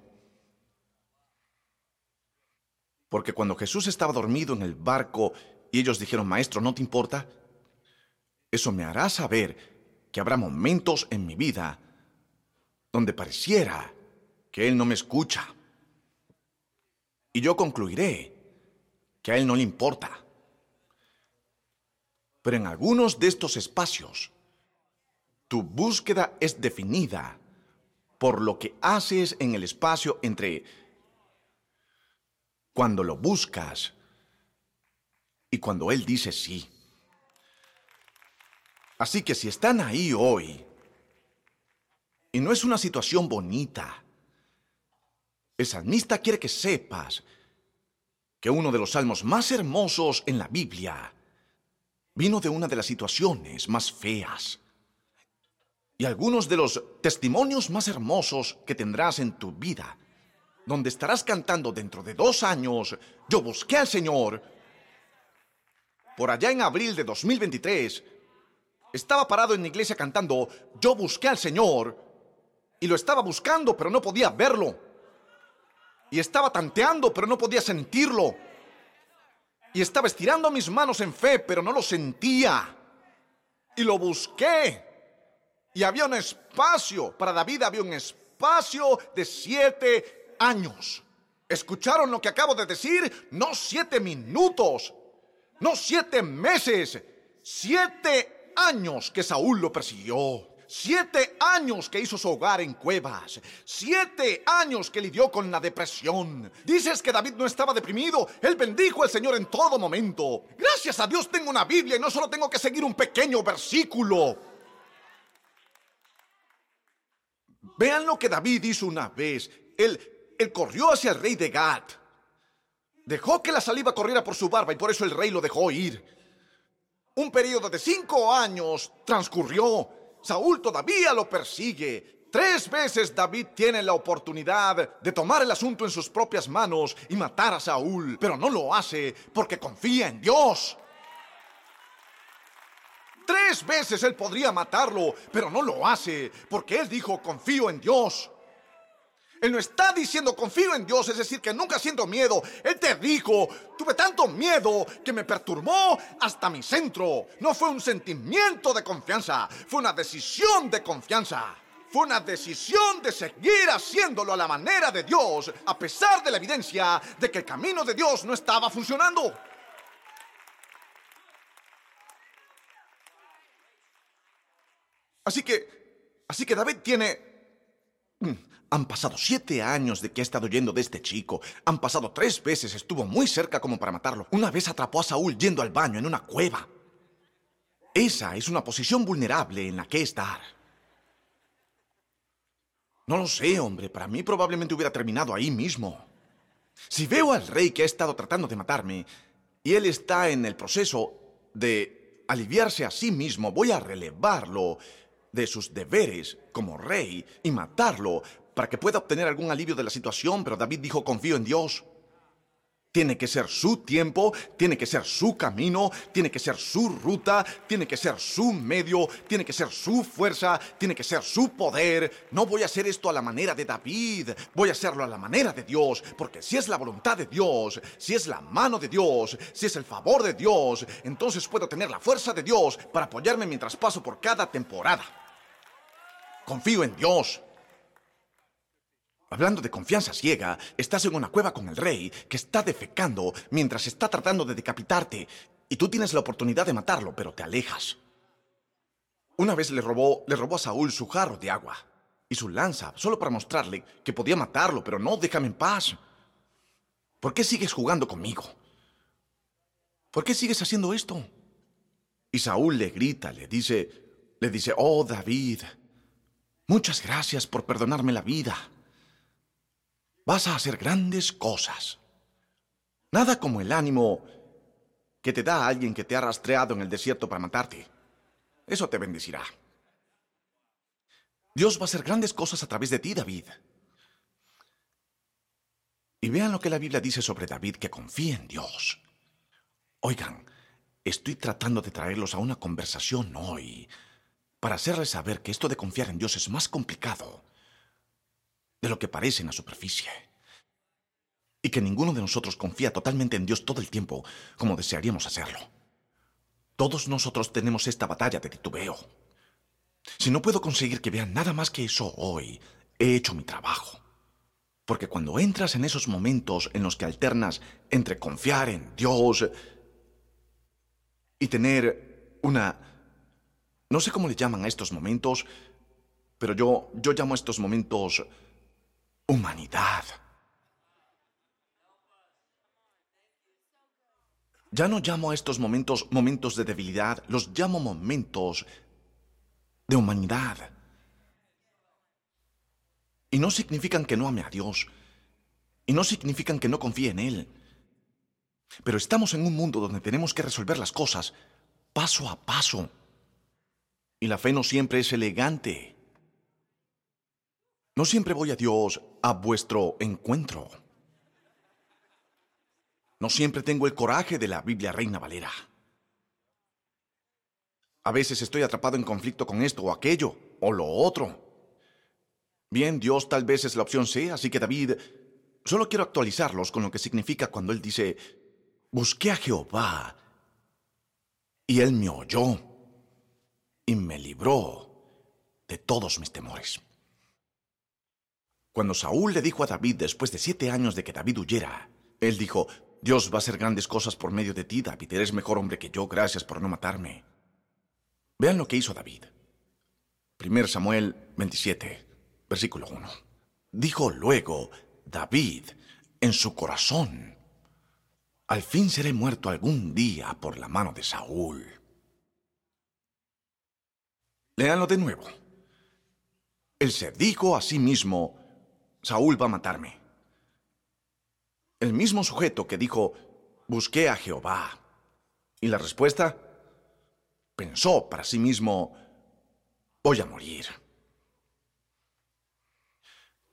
Porque cuando Jesús estaba dormido en el barco y ellos dijeron, Maestro, ¿no te importa? Eso me hará saber que habrá momentos en mi vida donde pareciera que Él no me escucha. Y yo concluiré que a Él no le importa. Pero en algunos de estos espacios, tu búsqueda es definida por lo que haces en el espacio entre cuando lo buscas y cuando Él dice sí. Así que si están ahí hoy, y no es una situación bonita, el salmista quiere que sepas que uno de los salmos más hermosos en la Biblia vino de una de las situaciones más feas. Y algunos de los testimonios más hermosos que tendrás en tu vida, donde estarás cantando dentro de dos años, yo busqué al Señor. Por allá en abril de 2023, estaba parado en la iglesia cantando, yo busqué al Señor, y lo estaba buscando, pero no podía verlo. Y estaba tanteando, pero no podía sentirlo. Y estaba estirando mis manos en fe, pero no lo sentía. Y lo busqué. Y había un espacio, para David había un espacio de siete años. ¿Escucharon lo que acabo de decir? No siete minutos, no siete meses, siete años que Saúl lo persiguió. Siete años que hizo su hogar en cuevas. Siete años que lidió con la depresión. Dices que David no estaba deprimido. Él bendijo al Señor en todo momento. Gracias a Dios tengo una Biblia y no solo tengo que seguir un pequeño versículo. Vean lo que David hizo una vez. Él, él corrió hacia el rey de Gad. Dejó que la saliva corriera por su barba y por eso el rey lo dejó ir. Un periodo de cinco años transcurrió Saúl todavía lo persigue. Tres veces David tiene la oportunidad de tomar el asunto en sus propias manos y matar a Saúl, pero no lo hace porque confía en Dios. Tres veces él podría matarlo, pero no lo hace porque él dijo confío en Dios. Él no está diciendo confío en Dios, es decir, que nunca siento miedo. Él te dijo, tuve tanto miedo que me perturbó hasta mi centro. No fue un sentimiento de confianza, fue una decisión de confianza. Fue una decisión de seguir haciéndolo a la manera de Dios, a pesar de la evidencia de que el camino de Dios no estaba funcionando. Así que, así que David tiene mm, han pasado siete años de que ha estado yendo de este chico. Han pasado tres veces, estuvo muy cerca como para matarlo. Una vez atrapó a Saúl yendo al baño en una cueva. Esa es una posición vulnerable en la que estar. No lo sé, hombre. Para mí probablemente hubiera terminado ahí mismo. Si veo al rey que ha estado tratando de matarme y él está en el proceso de aliviarse a sí mismo, voy a relevarlo de sus deberes como rey y matarlo para que pueda obtener algún alivio de la situación, pero David dijo, confío en Dios. Tiene que ser su tiempo, tiene que ser su camino, tiene que ser su ruta, tiene que ser su medio, tiene que ser su fuerza, tiene que ser su poder. No voy a hacer esto a la manera de David, voy a hacerlo a la manera de Dios, porque si es la voluntad de Dios, si es la mano de Dios, si es el favor de Dios, entonces puedo tener la fuerza de Dios para apoyarme mientras paso por cada temporada. Confío en Dios. Hablando de confianza ciega, estás en una cueva con el rey que está defecando mientras está tratando de decapitarte y tú tienes la oportunidad de matarlo, pero te alejas. Una vez le robó, le robó a Saúl su jarro de agua y su lanza solo para mostrarle que podía matarlo, pero no, déjame en paz. ¿Por qué sigues jugando conmigo? ¿Por qué sigues haciendo esto? Y Saúl le grita, le dice, le dice, "Oh, David, muchas gracias por perdonarme la vida." Vas a hacer grandes cosas. Nada como el ánimo que te da alguien que te ha rastreado en el desierto para matarte. Eso te bendecirá. Dios va a hacer grandes cosas a través de ti, David. Y vean lo que la Biblia dice sobre David, que confía en Dios. Oigan, estoy tratando de traerlos a una conversación hoy para hacerles saber que esto de confiar en Dios es más complicado de lo que parece en la superficie. Y que ninguno de nosotros confía totalmente en Dios todo el tiempo como desearíamos hacerlo. Todos nosotros tenemos esta batalla de titubeo. Si no puedo conseguir que vean nada más que eso hoy, he hecho mi trabajo. Porque cuando entras en esos momentos en los que alternas entre confiar en Dios y tener una... No sé cómo le llaman a estos momentos, pero yo, yo llamo a estos momentos humanidad. Ya no llamo a estos momentos momentos de debilidad, los llamo momentos de humanidad. Y no significan que no ame a Dios. Y no significan que no confíe en Él. Pero estamos en un mundo donde tenemos que resolver las cosas paso a paso. Y la fe no siempre es elegante. No siempre voy a Dios a vuestro encuentro. No siempre tengo el coraje de la Biblia Reina Valera. A veces estoy atrapado en conflicto con esto o aquello, o lo otro. Bien, Dios tal vez es la opción C, así que David, solo quiero actualizarlos con lo que significa cuando él dice, busqué a Jehová, y él me oyó, y me libró de todos mis temores. Cuando Saúl le dijo a David después de siete años de que David huyera, él dijo, Dios va a hacer grandes cosas por medio de ti, David, eres mejor hombre que yo, gracias por no matarme. Vean lo que hizo David. 1 Samuel 27, versículo 1. Dijo luego David en su corazón, al fin seré muerto algún día por la mano de Saúl. Leanlo de nuevo. Él se dijo a sí mismo, Saúl va a matarme. El mismo sujeto que dijo, busqué a Jehová. Y la respuesta, pensó para sí mismo, voy a morir.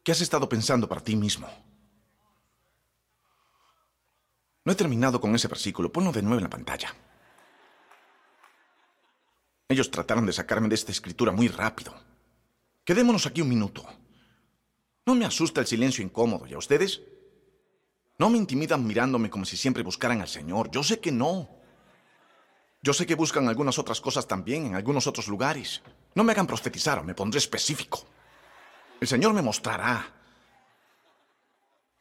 ¿Qué has estado pensando para ti mismo? No he terminado con ese versículo. Ponlo de nuevo en la pantalla. Ellos trataron de sacarme de esta escritura muy rápido. Quedémonos aquí un minuto. No me asusta el silencio incómodo, ¿y a ustedes? No me intimidan mirándome como si siempre buscaran al Señor. Yo sé que no. Yo sé que buscan algunas otras cosas también en algunos otros lugares. No me hagan profetizar o me pondré específico. El Señor me mostrará.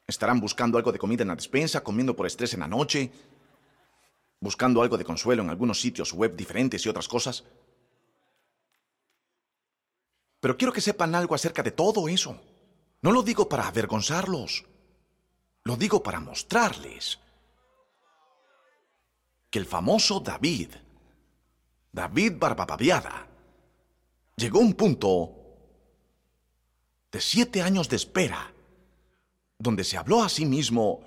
Estarán buscando algo de comida en la despensa, comiendo por estrés en la noche, buscando algo de consuelo en algunos sitios web diferentes y otras cosas. Pero quiero que sepan algo acerca de todo eso. No lo digo para avergonzarlos. Lo digo para mostrarles que el famoso David, David Barbapaviada, llegó a un punto de siete años de espera, donde se habló a sí mismo,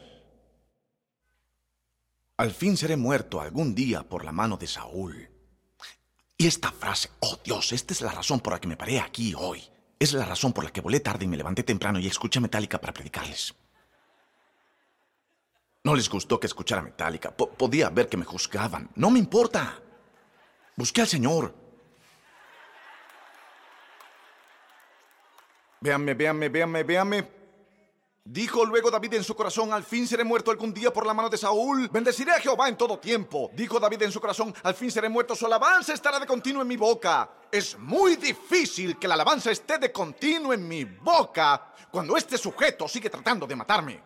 al fin seré muerto algún día por la mano de Saúl. Y esta frase, oh Dios, esta es la razón por la que me paré aquí hoy. Es la razón por la que volé tarde y me levanté temprano y escuché Metallica para predicarles. No les gustó que escuchara Metallica. podía ver que me juzgaban. No me importa. Busqué al Señor. Véanme, véanme, véanme, véanme. Dijo luego David en su corazón, al fin seré muerto algún día por la mano de Saúl. Bendeciré a Jehová en todo tiempo. Dijo David en su corazón, al fin seré muerto, su alabanza estará de continuo en mi boca. Es muy difícil que la alabanza esté de continuo en mi boca cuando este sujeto sigue tratando de matarme.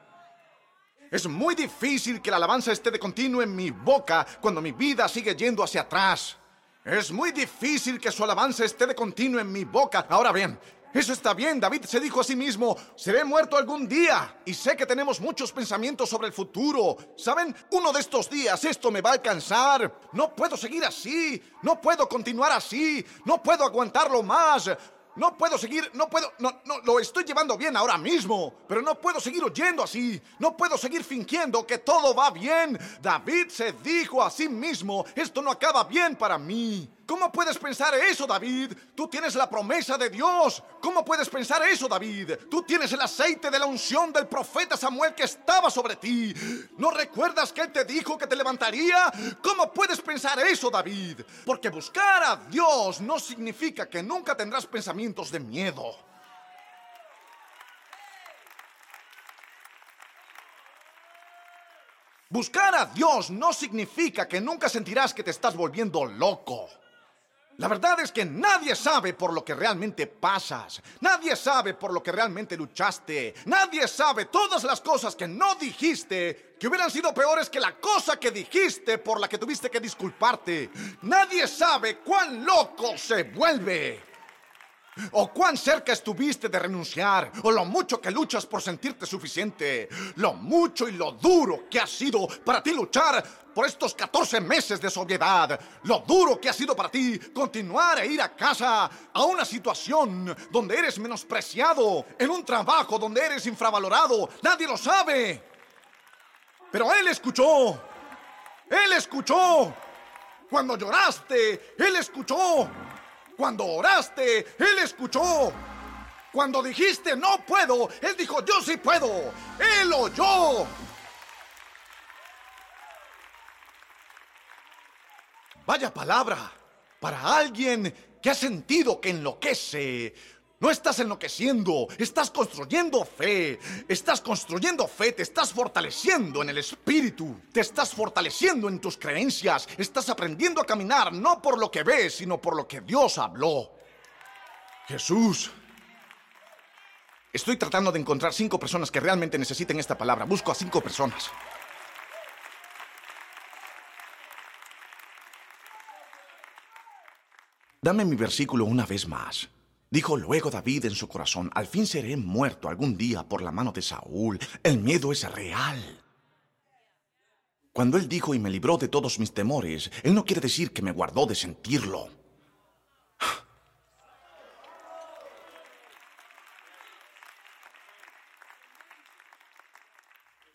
Es muy difícil que la alabanza esté de continuo en mi boca cuando mi vida sigue yendo hacia atrás. Es muy difícil que su alabanza esté de continuo en mi boca. Ahora bien, eso está bien, David se dijo a sí mismo, seré muerto algún día. Y sé que tenemos muchos pensamientos sobre el futuro. ¿Saben? Uno de estos días esto me va a alcanzar. No puedo seguir así. No puedo continuar así. No puedo aguantarlo más. No puedo seguir, no puedo, no, no, lo estoy llevando bien ahora mismo, pero no puedo seguir oyendo así, no puedo seguir fingiendo que todo va bien. David se dijo a sí mismo, esto no acaba bien para mí. ¿Cómo puedes pensar eso, David? Tú tienes la promesa de Dios. ¿Cómo puedes pensar eso, David? Tú tienes el aceite de la unción del profeta Samuel que estaba sobre ti. ¿No recuerdas que él te dijo que te levantaría? ¿Cómo puedes pensar eso, David? Porque buscar a Dios no significa que nunca tendrás pensamientos de miedo. Buscar a Dios no significa que nunca sentirás que te estás volviendo loco. La verdad es que nadie sabe por lo que realmente pasas. Nadie sabe por lo que realmente luchaste. Nadie sabe todas las cosas que no dijiste que hubieran sido peores que la cosa que dijiste por la que tuviste que disculparte. Nadie sabe cuán loco se vuelve. O cuán cerca estuviste de renunciar, o lo mucho que luchas por sentirte suficiente, lo mucho y lo duro que ha sido para ti luchar por estos 14 meses de sobriedad, lo duro que ha sido para ti continuar e ir a casa a una situación donde eres menospreciado, en un trabajo donde eres infravalorado, nadie lo sabe. Pero Él escuchó, Él escuchó. Cuando lloraste, Él escuchó. Cuando oraste, Él escuchó. Cuando dijiste no puedo, Él dijo yo sí puedo. Él oyó. Vaya palabra para alguien que ha sentido que enloquece, no estás enloqueciendo, estás construyendo fe. Estás construyendo fe, te estás fortaleciendo en el espíritu. Te estás fortaleciendo en tus creencias. Estás aprendiendo a caminar no por lo que ves, sino por lo que Dios habló. Jesús. Estoy tratando de encontrar cinco personas que realmente necesiten esta palabra. Busco a cinco personas. Dame mi versículo una vez más. Dijo luego David en su corazón, al fin seré muerto algún día por la mano de Saúl. El miedo es real. Cuando él dijo y me libró de todos mis temores, él no quiere decir que me guardó de sentirlo.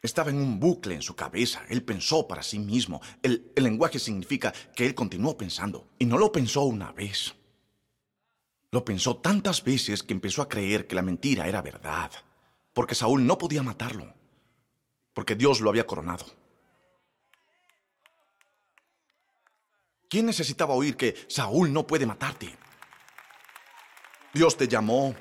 Estaba en un bucle en su cabeza. Él pensó para sí mismo. El, el lenguaje significa que él continuó pensando. Y no lo pensó una vez. Lo pensó tantas veces que empezó a creer que la mentira era verdad, porque Saúl no podía matarlo, porque Dios lo había coronado. ¿Quién necesitaba oír que Saúl no puede matarte? Dios te llamó.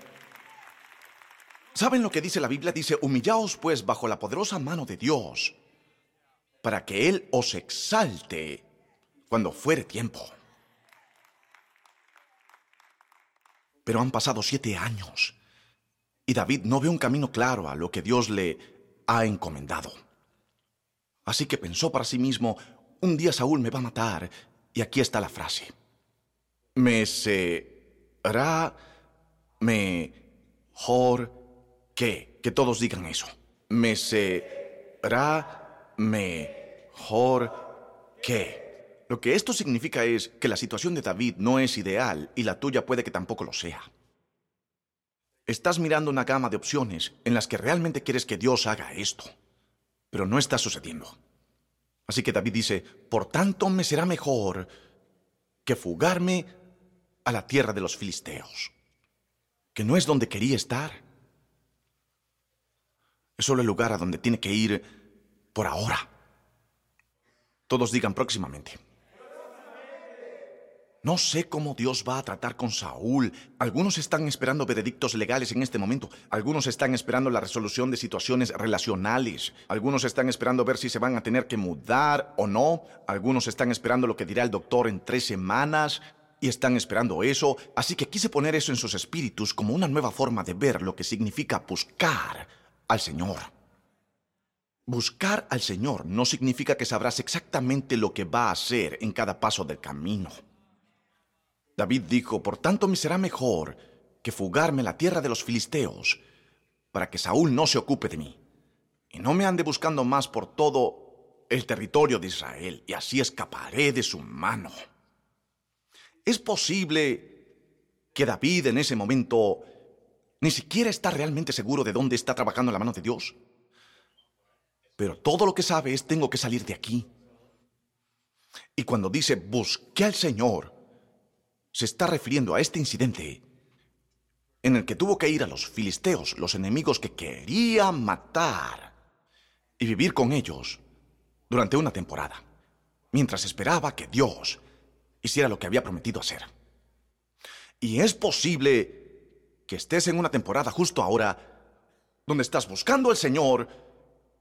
¿Saben lo que dice la Biblia? Dice, humillaos pues bajo la poderosa mano de Dios, para que Él os exalte cuando fuere tiempo. Pero han pasado siete años y David no ve un camino claro a lo que Dios le ha encomendado. Así que pensó para sí mismo, un día Saúl me va a matar y aquí está la frase. Me será mejor que, todos digan eso. Me será mejor que. Lo que esto significa es que la situación de David no es ideal y la tuya puede que tampoco lo sea. Estás mirando una gama de opciones en las que realmente quieres que Dios haga esto, pero no está sucediendo. Así que David dice, por tanto me será mejor que fugarme a la tierra de los filisteos, que no es donde quería estar. Es solo el lugar a donde tiene que ir por ahora. Todos digan próximamente. No sé cómo Dios va a tratar con Saúl. Algunos están esperando veredictos legales en este momento. Algunos están esperando la resolución de situaciones relacionales. Algunos están esperando ver si se van a tener que mudar o no. Algunos están esperando lo que dirá el doctor en tres semanas. Y están esperando eso. Así que quise poner eso en sus espíritus como una nueva forma de ver lo que significa buscar al Señor. Buscar al Señor no significa que sabrás exactamente lo que va a hacer en cada paso del camino. David dijo, por tanto me será mejor que fugarme la tierra de los filisteos, para que Saúl no se ocupe de mí, y no me ande buscando más por todo el territorio de Israel, y así escaparé de su mano. Es posible que David en ese momento ni siquiera está realmente seguro de dónde está trabajando la mano de Dios. Pero todo lo que sabe es tengo que salir de aquí. Y cuando dice busqué al Señor, se está refiriendo a este incidente en el que tuvo que ir a los filisteos, los enemigos que quería matar, y vivir con ellos durante una temporada, mientras esperaba que Dios hiciera lo que había prometido hacer. Y es posible que estés en una temporada justo ahora donde estás buscando al Señor,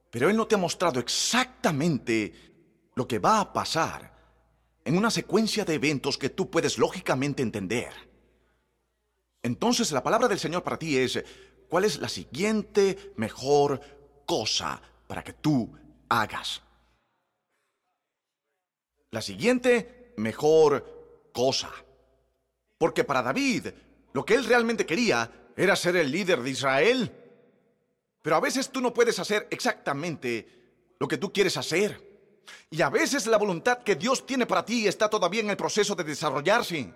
Pero Él no te ha mostrado exactamente lo que va a pasar en una secuencia de eventos que tú puedes lógicamente entender. Entonces la palabra del Señor para ti es, ¿cuál es la siguiente mejor cosa para que tú hagas? La siguiente mejor cosa. Porque para David, lo que él realmente quería era ser el líder de Israel. Pero a veces tú no puedes hacer exactamente lo que tú quieres hacer. Y a veces la voluntad que Dios tiene para ti está todavía en el proceso de desarrollarse.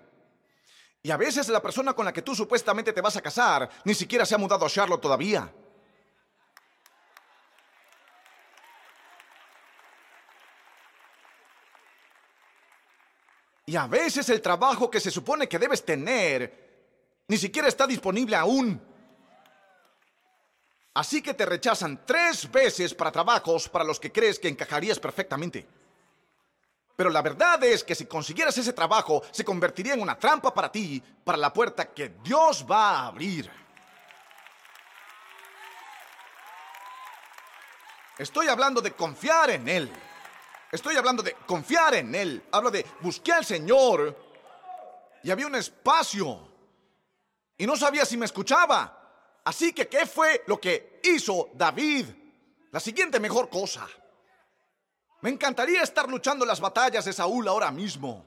Y a veces la persona con la que tú supuestamente te vas a casar ni siquiera se ha mudado a Charlotte todavía. Y a veces el trabajo que se supone que debes tener ni siquiera está disponible aún. Así que te rechazan tres veces para trabajos para los que crees que encajarías perfectamente. Pero la verdad es que si consiguieras ese trabajo, se convertiría en una trampa para ti, para la puerta que Dios va a abrir. Estoy hablando de confiar en Él. Estoy hablando de confiar en Él. Hablo de busqué al Señor y había un espacio y no sabía si me escuchaba. Así que, ¿qué fue lo que hizo David? La siguiente mejor cosa. Me encantaría estar luchando las batallas de Saúl ahora mismo.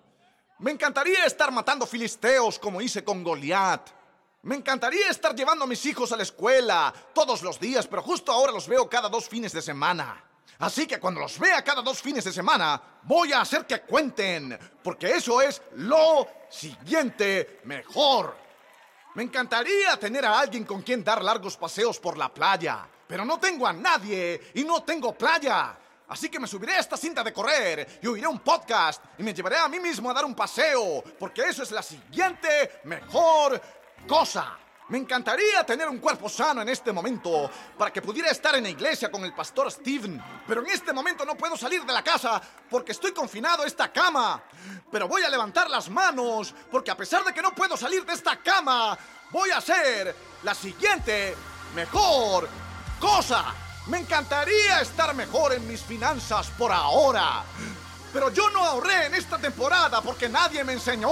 Me encantaría estar matando filisteos como hice con Goliat. Me encantaría estar llevando a mis hijos a la escuela todos los días, pero justo ahora los veo cada dos fines de semana. Así que cuando los vea cada dos fines de semana, voy a hacer que cuenten, porque eso es lo siguiente mejor. Me encantaría tener a alguien con quien dar largos paseos por la playa, pero no tengo a nadie y no tengo playa. Así que me subiré a esta cinta de correr y oiré un podcast y me llevaré a mí mismo a dar un paseo, porque eso es la siguiente mejor cosa. Me encantaría tener un cuerpo sano en este momento para que pudiera estar en la iglesia con el pastor Steven, pero en este momento no puedo salir de la casa porque estoy confinado a esta cama. Pero voy a levantar las manos porque a pesar de que no puedo salir de esta cama, voy a hacer la siguiente mejor cosa. Me encantaría estar mejor en mis finanzas por ahora. Pero yo no ahorré en esta temporada porque nadie me enseñó.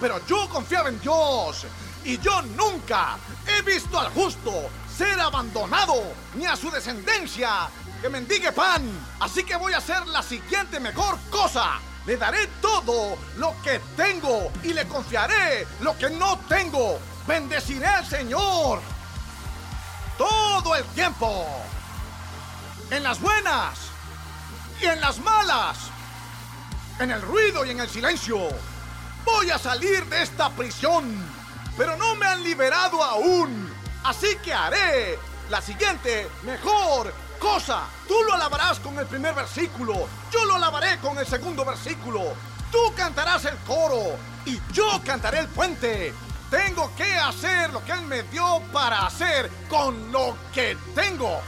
Pero yo confiaba en Dios. Y yo nunca he visto al justo ser abandonado, ni a su descendencia que mendigue pan. Así que voy a hacer la siguiente mejor cosa. Le daré todo lo que tengo y le confiaré lo que no tengo. Bendeciré al Señor todo el tiempo en las buenas y en las malas, en el ruido y en el silencio. Voy a salir de esta prisión, pero no me han liberado aún. Así que haré la siguiente mejor cosa. Tú lo alabarás con el primer versículo, yo lo alabaré con el segundo versículo. Tú cantarás el coro y yo cantaré el puente. Tengo que hacer lo que Él me dio para hacer con lo que tengo.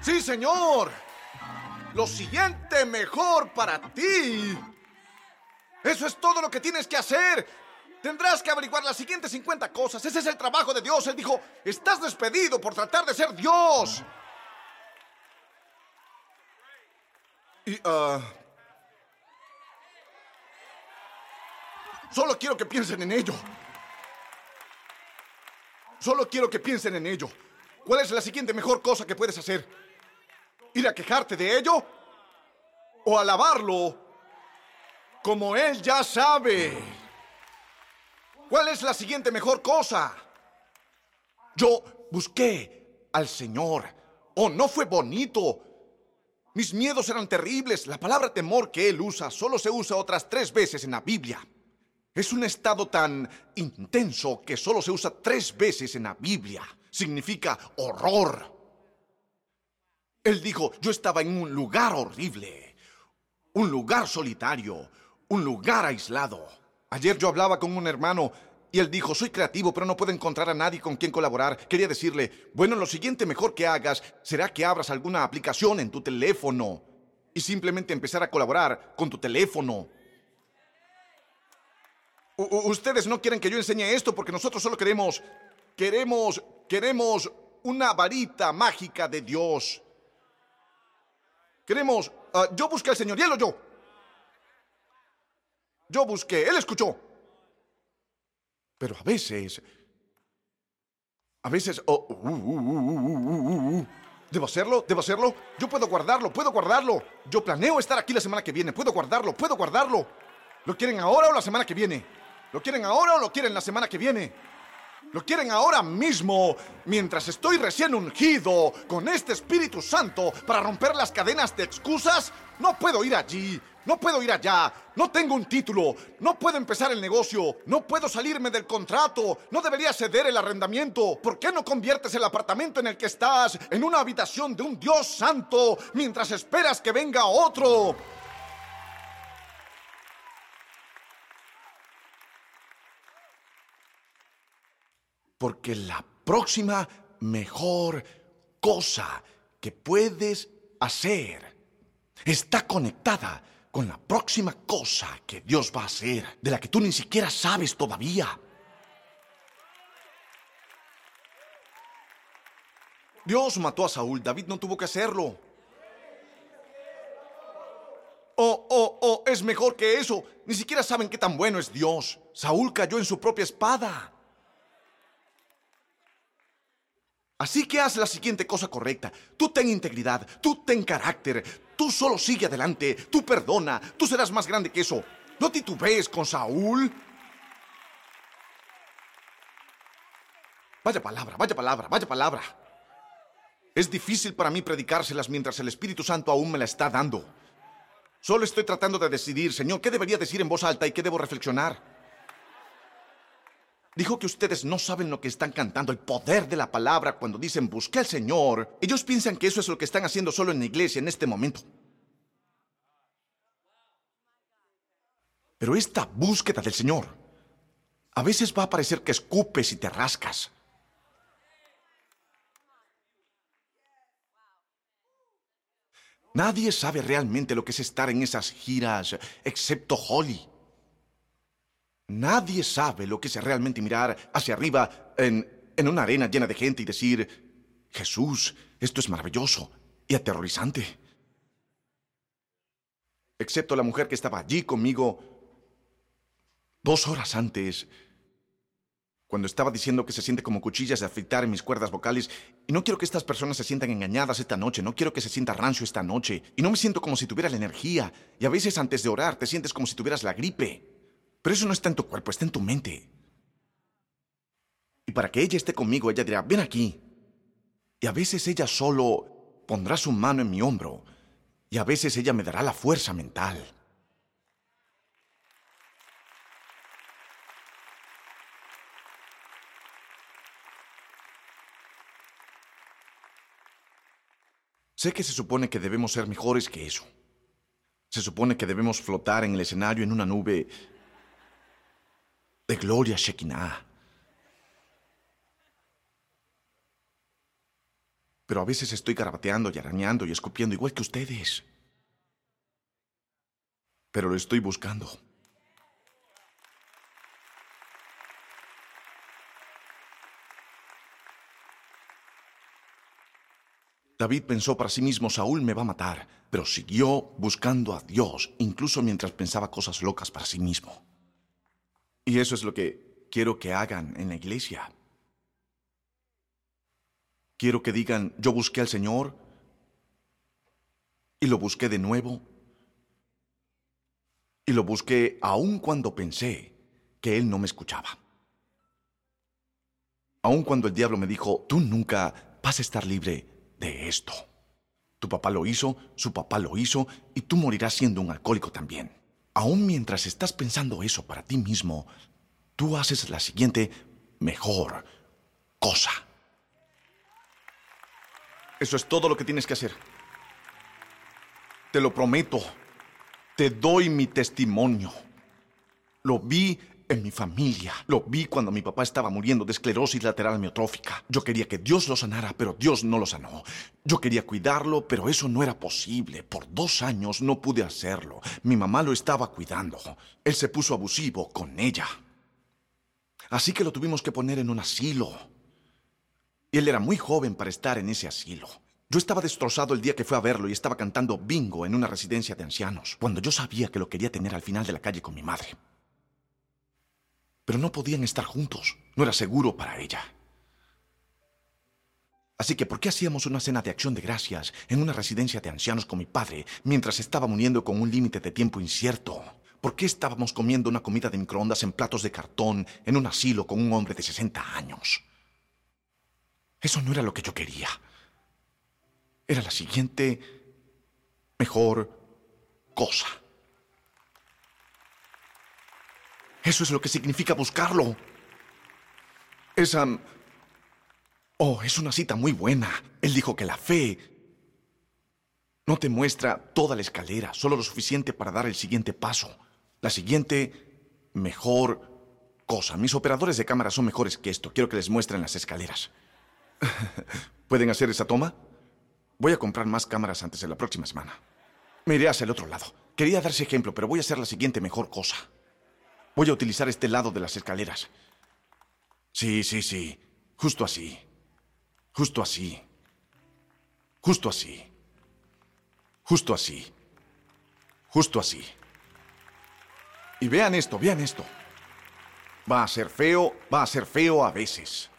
Sí, señor. Lo siguiente mejor para ti. Eso es todo lo que tienes que hacer. Tendrás que averiguar las siguientes 50 cosas. Ese es el trabajo de Dios. Él dijo, estás despedido por tratar de ser Dios. Y, ah, solo quiero que piensen en ello. Solo quiero que piensen en ello. ¿Cuál es la siguiente mejor cosa que puedes hacer? ¿Ir a quejarte de ello? ¿O alabarlo como él ya sabe? ¿Cuál es la siguiente mejor cosa? Yo busqué al Señor. Oh, no fue bonito. Mis miedos eran terribles. La palabra temor que él usa solo se usa otras tres veces en la Biblia. Es un estado tan intenso que solo se usa tres veces en la Biblia. Significa horror. Él dijo, yo estaba en un lugar horrible, un lugar solitario, un lugar aislado. Ayer yo hablaba con un hermano y él dijo, soy creativo, pero no puedo encontrar a nadie con quien colaborar. Quería decirle, bueno, lo siguiente mejor que hagas será que abras alguna aplicación en tu teléfono y simplemente empezar a colaborar con tu teléfono. ustedes no quieren que yo enseñe esto porque nosotros solo queremos queremos, queremos una varita mágica de Dios. Queremos, ah, yo busqué al Señor y Él oyó. Yo busqué, Él escuchó. Pero a veces, a veces, oh, uh, uh, uh, ¿Debo hacerlo? ¿Debo hacerlo? Yo puedo guardarlo, puedo guardarlo. Yo planeo estar aquí la semana que viene. Puedo guardarlo, puedo guardarlo. ¿Lo quieren ahora o la semana que viene? ¿Lo quieren ahora o lo quieren la semana que viene? Lo quieren ahora mismo, mientras estoy recién ungido con este Espíritu Santo para romper las cadenas de excusas. No puedo ir allí, no puedo ir allá, no tengo un título, no puedo empezar el negocio, no puedo salirme del contrato, no debería ceder el arrendamiento. ¿Por qué no conviertes el apartamento en el que estás en una habitación de un Dios santo mientras esperas que venga otro? Porque la próxima mejor cosa que puedes hacer está conectada con la próxima cosa que Dios va a hacer, de la que tú ni siquiera sabes todavía. Dios mató a Saúl, David no tuvo que hacerlo. Oh, oh, oh, es mejor que eso. Ni siquiera saben qué tan bueno es Dios. Saúl cayó en su propia espada. Así que haz la siguiente cosa correcta. Tú ten integridad, tú ten carácter, tú solo sigue adelante, tú perdona, tú serás más grande que eso. No titubees con Saúl. Vaya palabra, vaya palabra, vaya palabra. Es difícil para mí predicárselas mientras el Espíritu Santo aún me la está dando. Solo estoy tratando de decidir, Señor, qué debería decir en voz alta y qué debo reflexionar. Dijo que ustedes no saben lo que están cantando, el poder de la palabra cuando dicen busqué al Señor. Ellos piensan que eso es lo que están haciendo solo en la iglesia en este momento. Pero esta búsqueda del Señor a veces va a parecer que escupes y te rascas. Nadie sabe realmente lo que es estar en esas giras, excepto Holly. Nadie sabe lo que es realmente mirar hacia arriba en, en una arena llena de gente y decir, Jesús, esto es maravilloso y aterrorizante. Excepto la mujer que estaba allí conmigo dos horas antes, cuando estaba diciendo que se siente como cuchillas de afeitar en mis cuerdas vocales, y no quiero que estas personas se sientan engañadas esta noche, no quiero que se sienta rancio esta noche, y no me siento como si tuviera la energía, y a veces antes de orar te sientes como si tuvieras la gripe. Pero eso no está en tu cuerpo, está en tu mente. Y para que ella esté conmigo, ella dirá, ven aquí. Y a veces ella solo pondrá su mano en mi hombro. Y a veces ella me dará la fuerza mental. Sé que se supone que debemos ser mejores que eso. Se supone que debemos flotar en el escenario en una nube de gloria Shekinah. Pero a veces estoy garabateando y arañando y escupiendo igual que ustedes. Pero lo estoy buscando. David pensó para sí mismo, Saúl me va a matar, pero siguió buscando a Dios, incluso mientras pensaba cosas locas para sí mismo. Y eso es lo que quiero que hagan en la iglesia. Quiero que digan, yo busqué al Señor y lo busqué de nuevo. Y lo busqué aun cuando pensé que Él no me escuchaba. Aun cuando el diablo me dijo, tú nunca vas a estar libre de esto. Tu papá lo hizo, su papá lo hizo, y tú morirás siendo un alcohólico también. Aún mientras estás pensando eso para ti mismo, tú haces la siguiente mejor cosa. Eso es todo lo que tienes que hacer. Te lo prometo. Te doy mi testimonio. Lo vi en mi familia. Lo vi cuando mi papá estaba muriendo de esclerosis lateral amiotrófica. Yo quería que Dios lo sanara, pero Dios no lo sanó. Yo quería cuidarlo, pero eso no era posible. Por dos años no pude hacerlo. Mi mamá lo estaba cuidando. Él se puso abusivo con ella. Así que lo tuvimos que poner en un asilo. Y él era muy joven para estar en ese asilo. Yo estaba destrozado el día que fue a verlo y estaba cantando bingo en una residencia de ancianos, cuando yo sabía que lo quería tener al final de la calle con mi madre. Pero no podían estar juntos, no era seguro para ella. Así que, ¿por qué hacíamos una cena de acción de gracias en una residencia de ancianos con mi padre mientras estaba muriendo con un límite de tiempo incierto? ¿Por qué estábamos comiendo una comida de microondas en platos de cartón en un asilo con un hombre de 60 años? Eso no era lo que yo quería. Era la siguiente mejor cosa. Eso es lo que significa buscarlo. Esa... Oh, es una cita muy buena. Él dijo que la fe no te muestra toda la escalera, solo lo suficiente para dar el siguiente paso. La siguiente mejor cosa. Mis operadores de cámara son mejores que esto. Quiero que les muestren las escaleras. (laughs) ¿Pueden hacer esa toma? Voy a comprar más cámaras antes de la próxima semana. Me iré hacia el otro lado. Quería darse ejemplo, pero voy a hacer la siguiente mejor cosa. Voy a utilizar este lado de las escaleras. Sí, sí, sí. Justo así. Justo así. Justo así. Justo así. Justo así. Y vean esto, vean esto. Va a ser feo, va a ser feo a veces.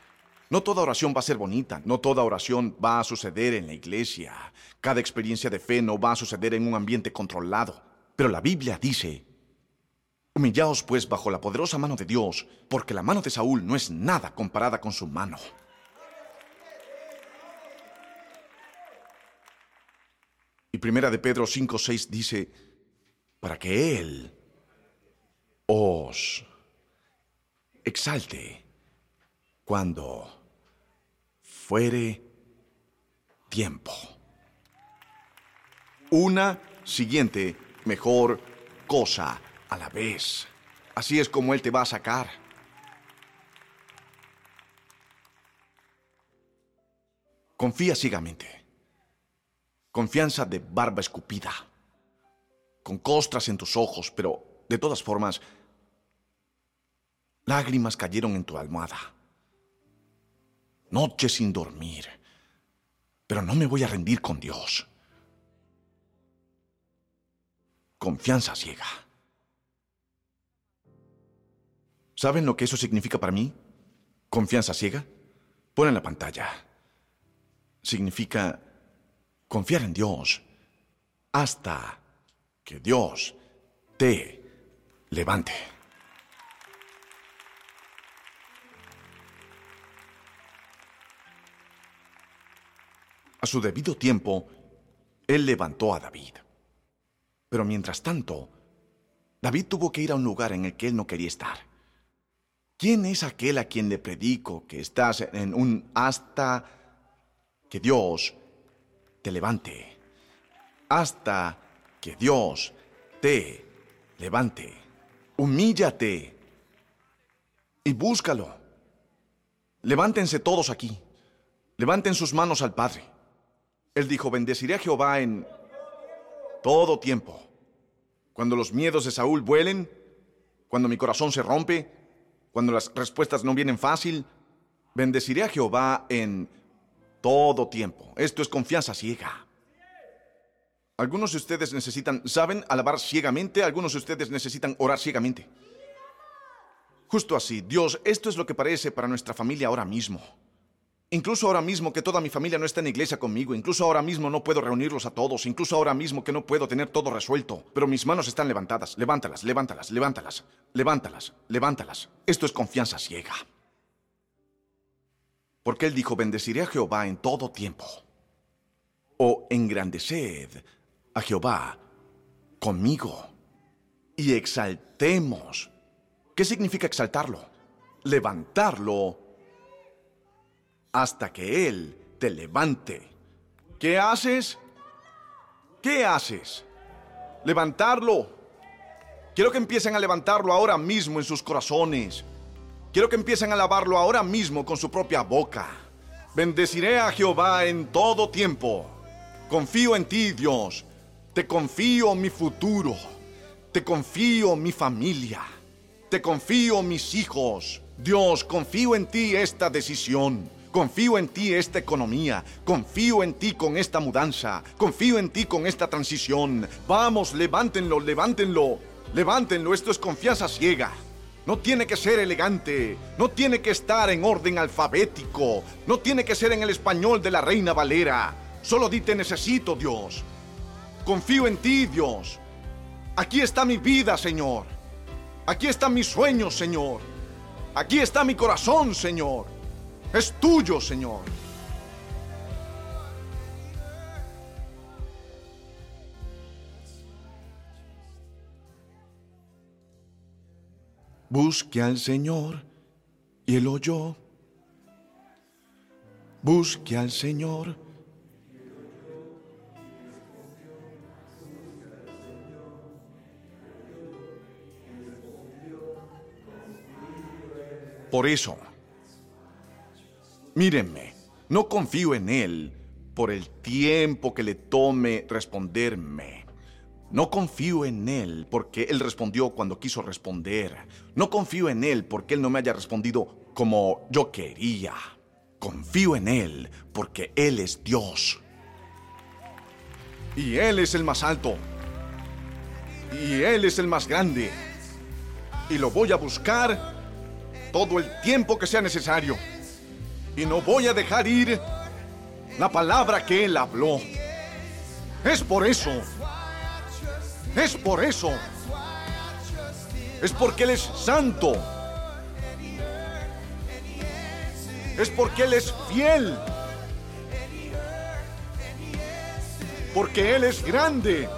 No toda oración va a ser bonita, no toda oración va a suceder en la iglesia. Cada experiencia de fe no va a suceder en un ambiente controlado. Pero la Biblia dice, humillaos pues bajo la poderosa mano de Dios, porque la mano de Saúl no es nada comparada con su mano. Y primera de Pedro 5:6 dice, para que Él os exalte cuando fuere tiempo. Una siguiente mejor cosa a la vez. Así es como Él te va a sacar. Confía ciegamente. Confianza de barba escupida. Con costras en tus ojos, pero de todas formas, lágrimas cayeron en tu almohada noches sin dormir. Pero no me voy a rendir con Dios. Confianza ciega. ¿Saben lo que eso significa para mí? Confianza ciega. Pon en la pantalla. Significa confiar en Dios hasta que Dios te levante. A su debido tiempo, él levantó a David. Pero mientras tanto, David tuvo que ir a un lugar en el que él no quería estar. ¿Quién es aquel a quien le predico que estás en un hasta que Dios te levante? Hasta que Dios te levante. Humíllate y búscalo. Levántense todos aquí. Levanten sus manos al Padre. Él dijo, bendeciré a Jehová en todo tiempo. Cuando los miedos de Saúl vuelen, cuando mi corazón se rompe, cuando las respuestas no vienen fácil, bendeciré a Jehová en todo tiempo. Esto es confianza ciega. Algunos de ustedes necesitan, ¿saben? Alabar ciegamente, algunos de ustedes necesitan orar ciegamente. Justo así, Dios, esto es lo que parece para nuestra familia ahora mismo. Incluso ahora mismo que toda mi familia no está en iglesia conmigo, incluso ahora mismo no puedo reunirlos a todos, incluso ahora mismo que no puedo tener todo resuelto, pero mis manos están levantadas. Levántalas, levántalas, levántalas, levántalas, levántalas. Esto es confianza ciega. Porque él dijo, bendeciré a Jehová en todo tiempo. O engrandeced a Jehová conmigo y exaltemos. ¿Qué significa exaltarlo? Levantarlo hasta que Él te levante. ¿Qué haces? ¿Qué haces? Levantarlo. Quiero que empiecen a levantarlo ahora mismo en sus corazones. Quiero que empiecen a alabarlo ahora mismo con su propia boca. Bendeciré a Jehová en todo tiempo. Confío en ti, Dios. Te confío mi futuro. Te confío mi familia. Te confío mis hijos. Dios, confío en ti esta decisión. Confío en ti esta economía. Confío en ti con esta mudanza. Confío en ti con esta transición. Vamos, levántenlo, levántenlo. Levántenlo, esto es confianza ciega. No tiene que ser elegante, no tiene que estar en orden alfabético, no tiene que ser en el español de la Reina Valera. Solo di te necesito, Dios. Confío en ti, Dios. Aquí está mi vida, Señor. Aquí están mis sueños, Señor. Aquí está mi corazón, Señor. Es tuyo, Señor. Busque al Señor y Él oyó. Busque al Señor. Por eso, mírenme, no confío en Él por el tiempo que le tome responderme. No confío en Él porque Él respondió cuando quiso responder. No confío en Él porque Él no me haya respondido como yo quería. Confío en Él porque Él es Dios. Y Él es el más alto. Y Él es el más grande. Y lo voy a buscar todo el tiempo que sea necesario. Y no voy a dejar ir la palabra que Él habló. Es por eso. Es por eso. Es porque Él es santo. Es porque Él es fiel. Porque Él es grande.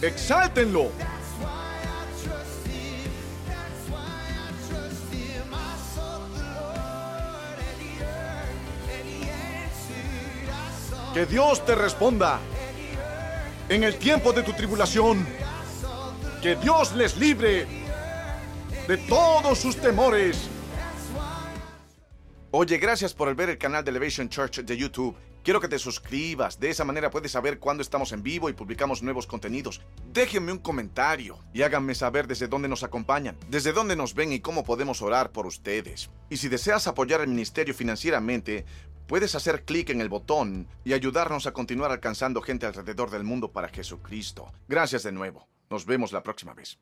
Exáltenlo. Que Dios te responda en el tiempo de tu tribulación. Que Dios les libre de todos sus temores. Oye, gracias por ver el canal de Elevation Church de YouTube. Quiero que te suscribas, de esa manera puedes saber cuándo estamos en vivo y publicamos nuevos contenidos. Déjenme un comentario y háganme saber desde dónde nos acompañan, desde dónde nos ven y cómo podemos orar por ustedes. Y si deseas apoyar el ministerio financieramente, puedes hacer clic en el botón y ayudarnos a continuar alcanzando gente alrededor del mundo para Jesucristo. Gracias de nuevo. Nos vemos la próxima vez.